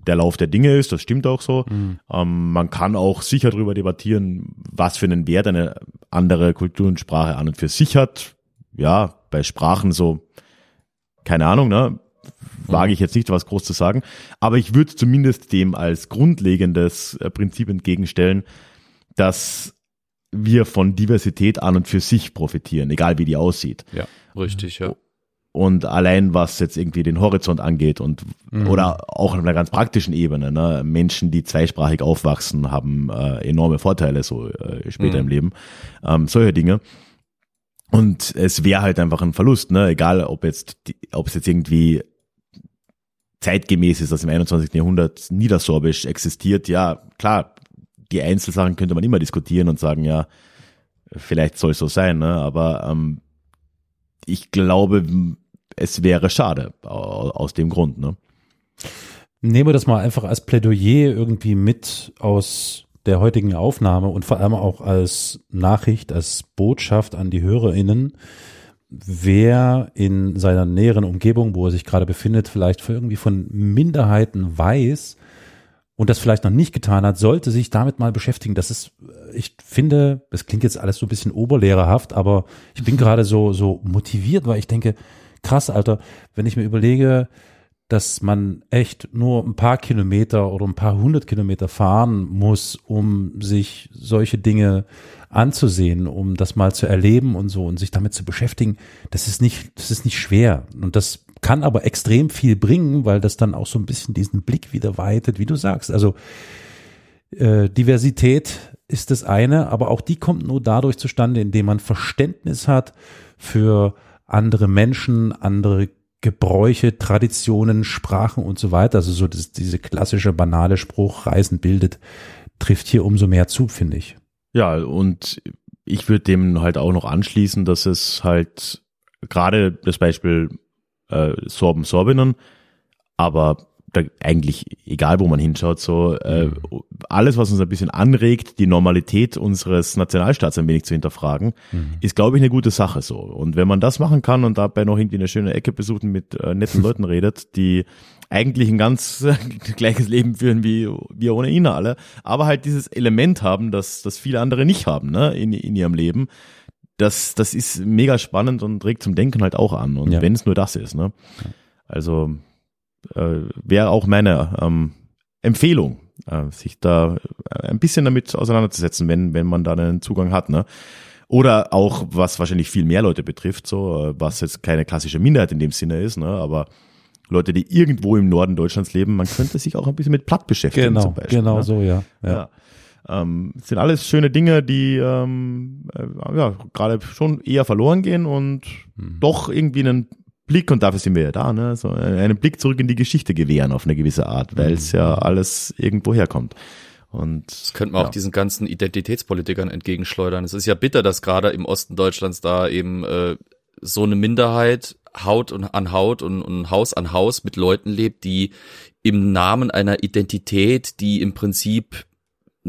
der Lauf der Dinge ist, das stimmt auch so. Ähm, man kann auch sicher darüber debattieren, was für einen Wert eine andere Kultur und Sprache an und für sich hat. Ja, bei Sprachen so keine Ahnung, ne? Wage ich jetzt nicht, was groß zu sagen. Aber ich würde zumindest dem als grundlegendes äh, Prinzip entgegenstellen, dass wir von Diversität an und für sich profitieren, egal wie die aussieht. Ja, richtig, ja. Und allein was jetzt irgendwie den Horizont angeht und oder auch auf einer ganz praktischen Ebene, ne? Menschen, die zweisprachig aufwachsen, haben äh, enorme Vorteile so äh, später Mhm. im Leben. Ähm, solche Dinge. Und es wäre halt einfach ein Verlust, ne? Egal ob jetzt ob es jetzt irgendwie zeitgemäß ist, dass im 21. Jahrhundert Niedersorbisch existiert, ja, klar, die Einzelsachen könnte man immer diskutieren und sagen, ja, vielleicht soll es so sein, ne? aber ähm, ich glaube, es wäre schade au- aus dem Grund. Ne? Nehmen wir das mal einfach als Plädoyer irgendwie mit aus der heutigen Aufnahme und vor allem auch als Nachricht, als Botschaft an die HörerInnen. Wer in seiner näheren Umgebung, wo er sich gerade befindet, vielleicht irgendwie von Minderheiten weiß und das vielleicht noch nicht getan hat, sollte sich damit mal beschäftigen. Das ist, ich finde, das klingt jetzt alles so ein bisschen oberlehrerhaft, aber ich bin gerade so, so motiviert, weil ich denke, krass, Alter, wenn ich mir überlege, dass man echt nur ein paar Kilometer oder ein paar hundert Kilometer fahren muss, um sich solche Dinge anzusehen, um das mal zu erleben und so und sich damit zu beschäftigen, das ist nicht, das ist nicht schwer. Und das kann aber extrem viel bringen, weil das dann auch so ein bisschen diesen Blick wieder weitet, wie du sagst. Also äh, Diversität ist das eine, aber auch die kommt nur dadurch zustande, indem man Verständnis hat für andere Menschen, andere Gebräuche, Traditionen, Sprachen und so weiter. Also so das, diese klassische banale Spruch, Reisen bildet, trifft hier umso mehr zu, finde ich. Ja, und ich würde dem halt auch noch anschließen, dass es halt gerade das Beispiel äh, Sorben Sorbinnen, aber da eigentlich egal, wo man hinschaut, so äh, alles, was uns ein bisschen anregt, die Normalität unseres Nationalstaats ein wenig zu hinterfragen, ist, glaube ich, eine gute Sache so. Und wenn man das machen kann und dabei noch irgendwie eine schöne Ecke besucht und mit äh, netten Leuten redet, die eigentlich ein ganz äh, gleiches Leben führen wie wir ohnehin alle, aber halt dieses Element haben, das, das viele andere nicht haben, ne, in, in ihrem Leben. Das, das ist mega spannend und regt zum Denken halt auch an. Und Ja. wenn es nur das ist, ne. Also äh, wäre auch meine ähm, Empfehlung, äh, sich da ein bisschen damit auseinanderzusetzen, wenn, wenn man da einen Zugang hat, ne. Oder auch, was wahrscheinlich viel mehr Leute betrifft, so, äh, was jetzt keine klassische Minderheit in dem Sinne ist, ne, aber Leute, die irgendwo im Norden Deutschlands leben, man könnte sich auch ein bisschen mit Platt beschäftigen Genau, zum Beispiel. genau ne? so, ja. ja. Ja. Ähm, es sind alles schöne Dinge, die ähm, äh, ja gerade schon eher verloren gehen und Mhm. doch irgendwie einen Blick, und dafür sind wir ja da, ne, so einen Blick zurück in die Geschichte gewähren auf eine gewisse Art, weil es ja alles irgendwo herkommt. Und Das könnte man auch diesen ganzen Identitätspolitikern entgegenschleudern. Es ist ja bitter, dass gerade im Osten Deutschlands da eben äh, so eine Minderheit Haut und an Haut und, und Haus an Haus mit Leuten lebt, die im Namen einer Identität, die im Prinzip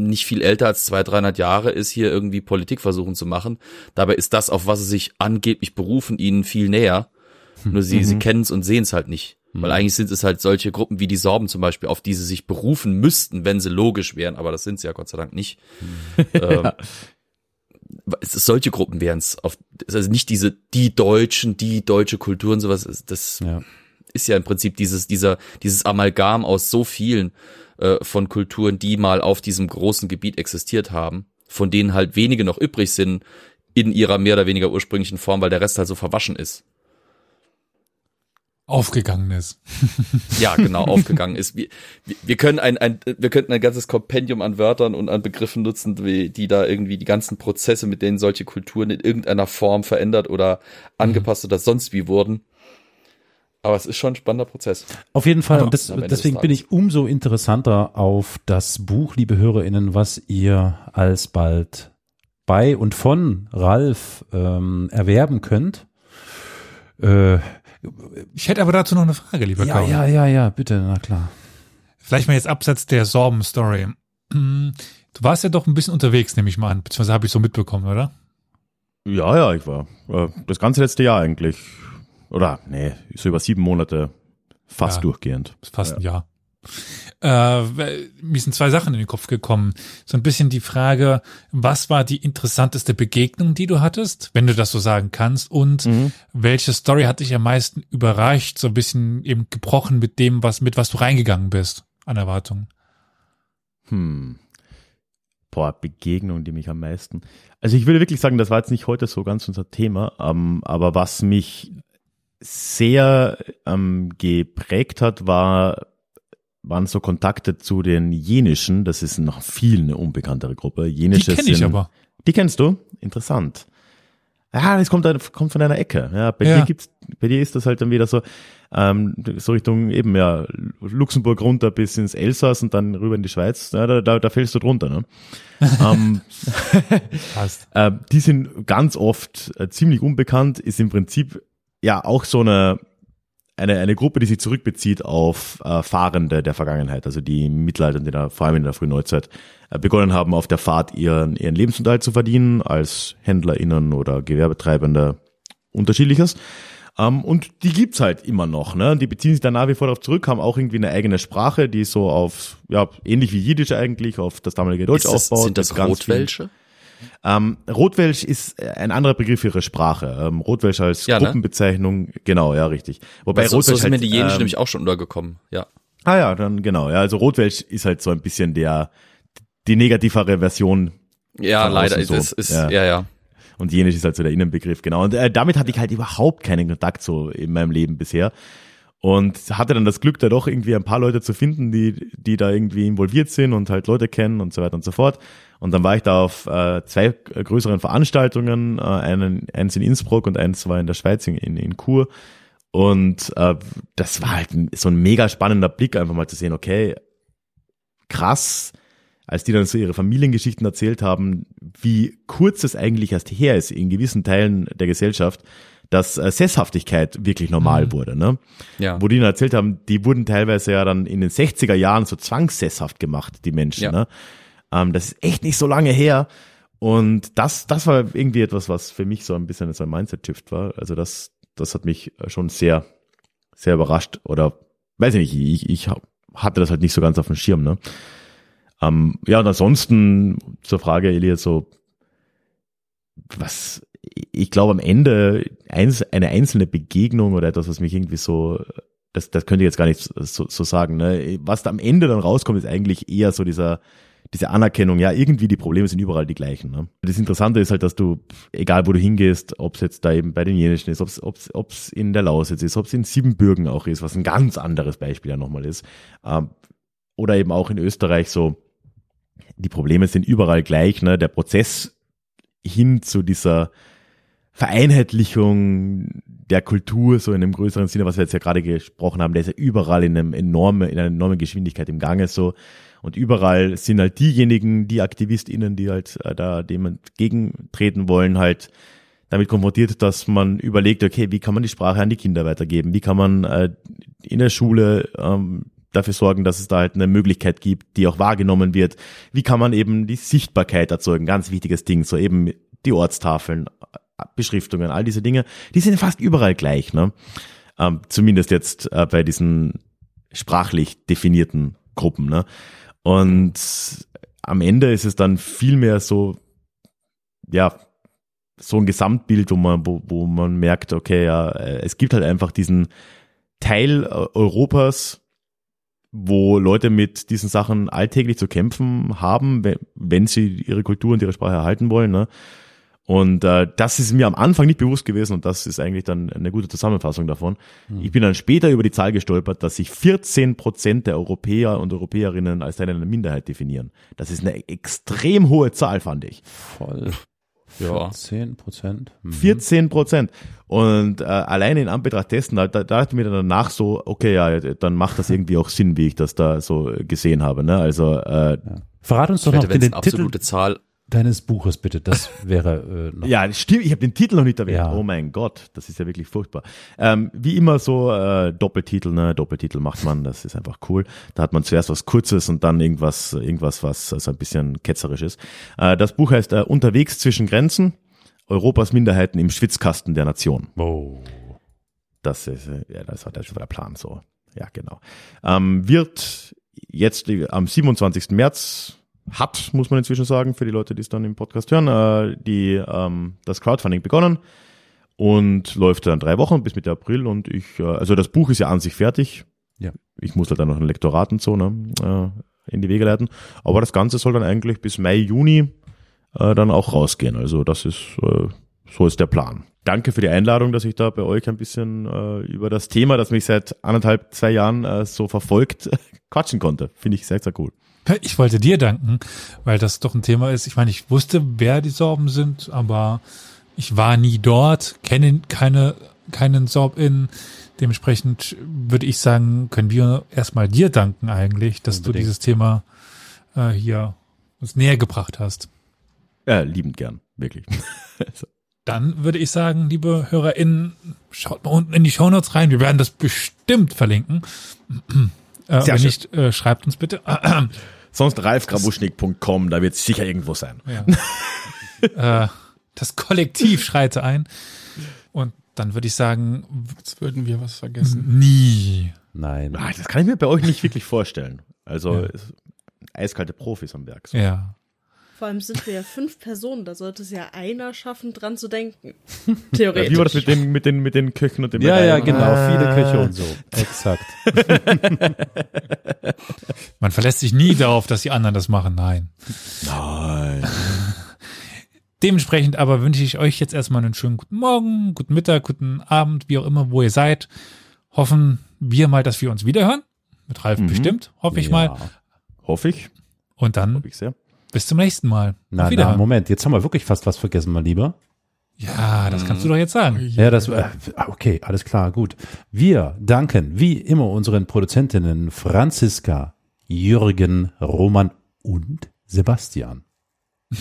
nicht viel älter als 200, 300 Jahre ist, hier irgendwie Politik versuchen zu machen. Dabei ist das, auf was sie sich angeblich berufen, ihnen viel näher. Nur sie, sie kennen es und sehen es halt nicht. Weil eigentlich sind es halt solche Gruppen wie die Sorben zum Beispiel, auf die sie sich berufen müssten, wenn sie logisch wären, aber das sind sie ja Gott sei Dank nicht. ähm, es ist, solche Gruppen wären es, also nicht diese, die Deutschen, die deutsche Kultur und sowas, das Ja. ist ja im Prinzip dieses, dieser, dieses Amalgam aus so vielen äh, von Kulturen, die mal auf diesem großen Gebiet existiert haben, von denen halt wenige noch übrig sind in ihrer mehr oder weniger ursprünglichen Form, weil der Rest halt so verwaschen ist. Aufgegangen ist. Ja, genau, aufgegangen ist. Wir, wir- können ein, ein, wir könnten ein ganzes Kompendium an Wörtern und an Begriffen nutzen, wie- die da irgendwie die ganzen Prozesse, mit denen solche Kulturen in irgendeiner Form verändert oder angepasst oder sonst wie wurden. Aber es ist schon ein spannender Prozess. Auf jeden Fall. Und das, deswegen des bin ich umso interessanter auf das Buch, liebe HörerInnen, was ihr alsbald bei und von Ralf ähm, erwerben könnt. Äh, Ich hätte aber dazu noch eine Frage, lieber ja, Kaum. ja, ja, ja, bitte, na klar. Vielleicht mal jetzt abseits der Sorben-Story. Du warst ja doch ein bisschen unterwegs, nehme ich mal an, beziehungsweise habe ich so mitbekommen, oder? ja, ja, ich war äh, das ganze letzte Jahr eigentlich, oder nee, so über sieben Monate fast Ja. durchgehend. Fast ein Jahr. Äh, mir sind zwei Sachen in den Kopf gekommen. So ein bisschen die Frage, was war die interessanteste Begegnung, die du hattest, wenn du das so sagen kannst, und Mhm. welche Story hat dich am meisten überrascht, so ein bisschen eben gebrochen mit dem, was mit was du reingegangen bist an Erwartungen. Hm. Boah, Begegnung, die mich am meisten. Also ich würde wirklich sagen, das war jetzt nicht heute so ganz unser Thema, ähm, aber was mich sehr ähm, geprägt hat, war, waren so Kontakte zu den Jenischen. Das ist noch viel eine unbekanntere Gruppe. Die Jenische kenne ich aber. Die kennst du? Interessant. Ja, das kommt, kommt von einer Ecke. Ja, bei Ja. dir gibt's, bei dir ist das halt dann wieder so, ähm, so Richtung eben ja Luxemburg runter bis ins Elsass und dann rüber in die Schweiz. Ja, da, da, da fällst du drunter. Ne? ähm, Passt. äh, die sind ganz oft äh, ziemlich unbekannt, ist im Prinzip ja auch so eine eine, eine Gruppe, die sich zurückbezieht auf äh, Fahrende der Vergangenheit, also die im Mittelalter, die da, vor allem in der frühen Neuzeit, äh, begonnen haben, auf der Fahrt ihren, ihren Lebensunterhalt zu verdienen, als HändlerInnen oder Gewerbetreibende unterschiedliches. Ähm, und die gibt's halt immer noch, ne? Die beziehen sich da nach wie vor darauf zurück, haben auch irgendwie eine eigene Sprache, die so auf, ja, ähnlich wie Jiddisch eigentlich, auf das damalige Deutsch das, aufbaut. sind das Rotwelsche? Ähm, Rotwelsch ist äh, ein anderer Begriff für ihre Sprache. Ähm, Rotwelsch als Ja, ne? Gruppenbezeichnung, genau, ja, richtig. Wobei so, so Rotwelsch sind mir halt, die Jenischen ähm, nämlich auch schon untergekommen. Ja. Ah ja, dann genau. Ja, also Rotwelsch ist halt so ein bisschen der die negativere Version Ja, leider. so. Das ist, Ja. ja, ja. und Jenisch ist halt so der Innenbegriff, genau. Und äh, damit hatte ich halt überhaupt keinen Kontakt so in meinem Leben bisher. Und hatte dann das Glück, da doch irgendwie ein paar Leute zu finden, die, die da irgendwie involviert sind und halt Leute kennen und so weiter und so fort. Und dann war ich da auf äh, zwei größeren Veranstaltungen, äh, einen, eins in Innsbruck und eins war in der Schweiz in, in, in Chur. Und äh, das war halt so ein mega spannender Blick, einfach mal zu sehen, okay, krass, als die dann so ihre Familiengeschichten erzählt haben, wie kurz es eigentlich erst her ist in gewissen Teilen der Gesellschaft, dass äh, Sesshaftigkeit wirklich normal wurde. Ne? Ja. Wo die dann erzählt haben, die wurden teilweise ja dann in den 60er Jahren so zwangssesshaft gemacht, die Menschen. Ja. Ne? Ähm, das ist echt nicht so lange her. Und das, das war irgendwie etwas, was für mich so ein bisschen so ein Mindset-Shift war. Also das, das hat mich schon sehr, sehr überrascht. Oder weiß ich nicht, ich, ich hatte das halt nicht so ganz auf dem Schirm. Ne? Ähm, ja, und ansonsten zur Frage, Elias, so was ich glaube am Ende eine einzelne Begegnung oder etwas, was mich irgendwie so, das, das könnte ich jetzt gar nicht so, so sagen. Ne? Was da am Ende dann rauskommt, ist eigentlich eher so dieser, diese Anerkennung, ja, irgendwie die Probleme sind überall die gleichen. Ne? Das Interessante ist halt, dass du, egal wo du hingehst, ob es jetzt da eben bei den Jenischen ist, ob es in der Lausitz ist, ob es in Siebenbürgen auch ist, was ein ganz anderes Beispiel ja nochmal ist, ähm, oder eben auch in Österreich so, die Probleme sind überall gleich. Ne? Der Prozess hin zu dieser Vereinheitlichung der Kultur, so in einem größeren Sinne, was wir jetzt ja gerade gesprochen haben, der ist ja überall in einem enorme, in einer enormen Geschwindigkeit im Gange so. Und überall sind halt diejenigen, die AktivistInnen, die halt äh, da dem entgegentreten wollen, halt damit konfrontiert, dass man überlegt, okay, wie kann man die Sprache an die Kinder weitergeben? Wie kann man äh, in der Schule ähm, dafür sorgen, dass es da halt eine Möglichkeit gibt, die auch wahrgenommen wird? Wie kann man eben die Sichtbarkeit erzeugen? Ganz wichtiges Ding, so eben die Ortstafeln, Beschriftungen, all diese Dinge, die sind fast überall gleich, ne? Ähm, zumindest jetzt äh, bei diesen sprachlich definierten Gruppen, ne? Und am Ende ist es dann viel mehr so, ja, so ein Gesamtbild, wo man, wo, wo man merkt, okay, ja, äh, es gibt halt einfach diesen Teil äh, Europas, wo Leute mit diesen Sachen alltäglich zu kämpfen haben, wenn, sie ihre Kultur und ihre Sprache erhalten wollen. Ne? Und äh, das ist mir am Anfang nicht bewusst gewesen und das ist eigentlich dann eine gute Zusammenfassung davon. Ich bin dann später über die Zahl gestolpert, dass sich 14 Prozent der Europäer und Europäerinnen als Teil einer Minderheit definieren. Das ist eine extrem hohe Zahl, fand ich. Voll. Ja. 10 Prozent. Mhm. 14 Prozent. Und äh, alleine in Anbetracht dessen, da, da dachte ich mir dann danach so, okay, ja, dann macht das irgendwie auch Sinn, wie ich das da so gesehen habe. Ne? Also äh, Verrat uns doch Ich noch den, es den eine Titel absolute Zahl deines Buches, bitte. Das wäre äh, noch. Ja, stimmt. Ich habe den Titel noch nicht erwähnt. Ja. Oh mein Gott, das ist ja wirklich furchtbar. Ähm, wie immer so äh, Doppeltitel, ne? Doppeltitel macht man, das ist einfach cool. Da hat man zuerst was Kurzes und dann irgendwas, irgendwas, was so ein bisschen ketzerisch ist. Äh, das Buch heißt äh, Unterwegs zwischen Grenzen. Europas Minderheiten im Schwitzkasten der Nation. Oh. Das ist, äh, ja, das war, war der Plan so. Ja, genau. Ähm, wird jetzt äh, am 27. März hat, muss man inzwischen sagen, für die Leute, die es dann im Podcast hören, äh, die, ähm, das Crowdfunding begonnen und läuft dann drei Wochen bis Mitte April und ich, äh, also das Buch ist ja an sich fertig. Ja. Ich muss halt dann noch ein Lektorat und so ne, äh, in die Wege leiten. Aber das Ganze soll dann eigentlich bis Mai, Juni äh, dann auch rausgehen. Also das ist, äh, so ist der Plan. Danke für die Einladung, dass ich da bei euch ein bisschen äh, über das Thema, das mich seit anderthalb, zwei Jahren äh, so verfolgt, quatschen konnte. Finde ich sehr, sehr cool. Ich wollte dir danken, weil das doch ein Thema ist. Ich meine, ich wusste, wer die Sorben sind, aber ich war nie dort, kenne keine, keinen Sorb-In. Dementsprechend würde ich sagen, können wir erstmal dir danken eigentlich, dass Unbedingt. du dieses Thema äh, hier uns näher gebracht hast. Ja, liebend gern, wirklich. Dann würde ich sagen, liebe HörerInnen, schaut mal unten in die Shownotes rein. Wir werden das bestimmt verlinken. Äh, wenn schön. nicht, äh, schreibt uns bitte. Sonst ralfgrabuschnik.com, da wird es sicher irgendwo sein. Ja. äh, das Kollektiv schreite ein. Und dann würde ich sagen, Jetzt würden wir was vergessen. nie. Nein. Ah, Das kann ich mir bei euch nicht wirklich vorstellen. Also Ja. eiskalte Profis am Werk. So. Ja. Vor allem sind wir ja fünf Personen, da sollte es ja einer schaffen, dran zu denken. Ja, Theoretisch. wie war das mit den, mit den, mit den Köchen und den Ja, ja, genau. Ah. Viele Köche und so. Exakt. Man verlässt sich nie darauf, dass die anderen das machen. Nein. Nein. Dementsprechend aber wünsche ich euch jetzt erstmal einen schönen guten Morgen, guten Mittag, guten Abend, wie auch immer, wo ihr seid. Hoffen wir mal, dass wir uns wiederhören. Mit Ralf bestimmt, hoffe ich Ja. mal. Hoffe ich. Und dann Hoffe ich sehr. Bis zum nächsten Mal. Na, na. Moment. Jetzt haben wir wirklich fast was vergessen, mein Lieber. Ja, das kannst du doch jetzt sagen. Ja, das, äh, okay, alles klar, gut. Wir danken wie immer unseren Produzentinnen Franziska, Jürgen, Roman und Sebastian.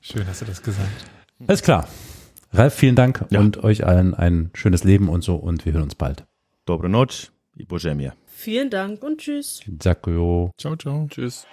Schön, dass du das gesagt Alles klar. Ralf, vielen Dank Ja. und euch allen ein schönes Leben und so und wir hören uns bald. Dobre noc i. Vielen Dank und tschüss. Dziękuję. Ciao, ciao. Tschüss.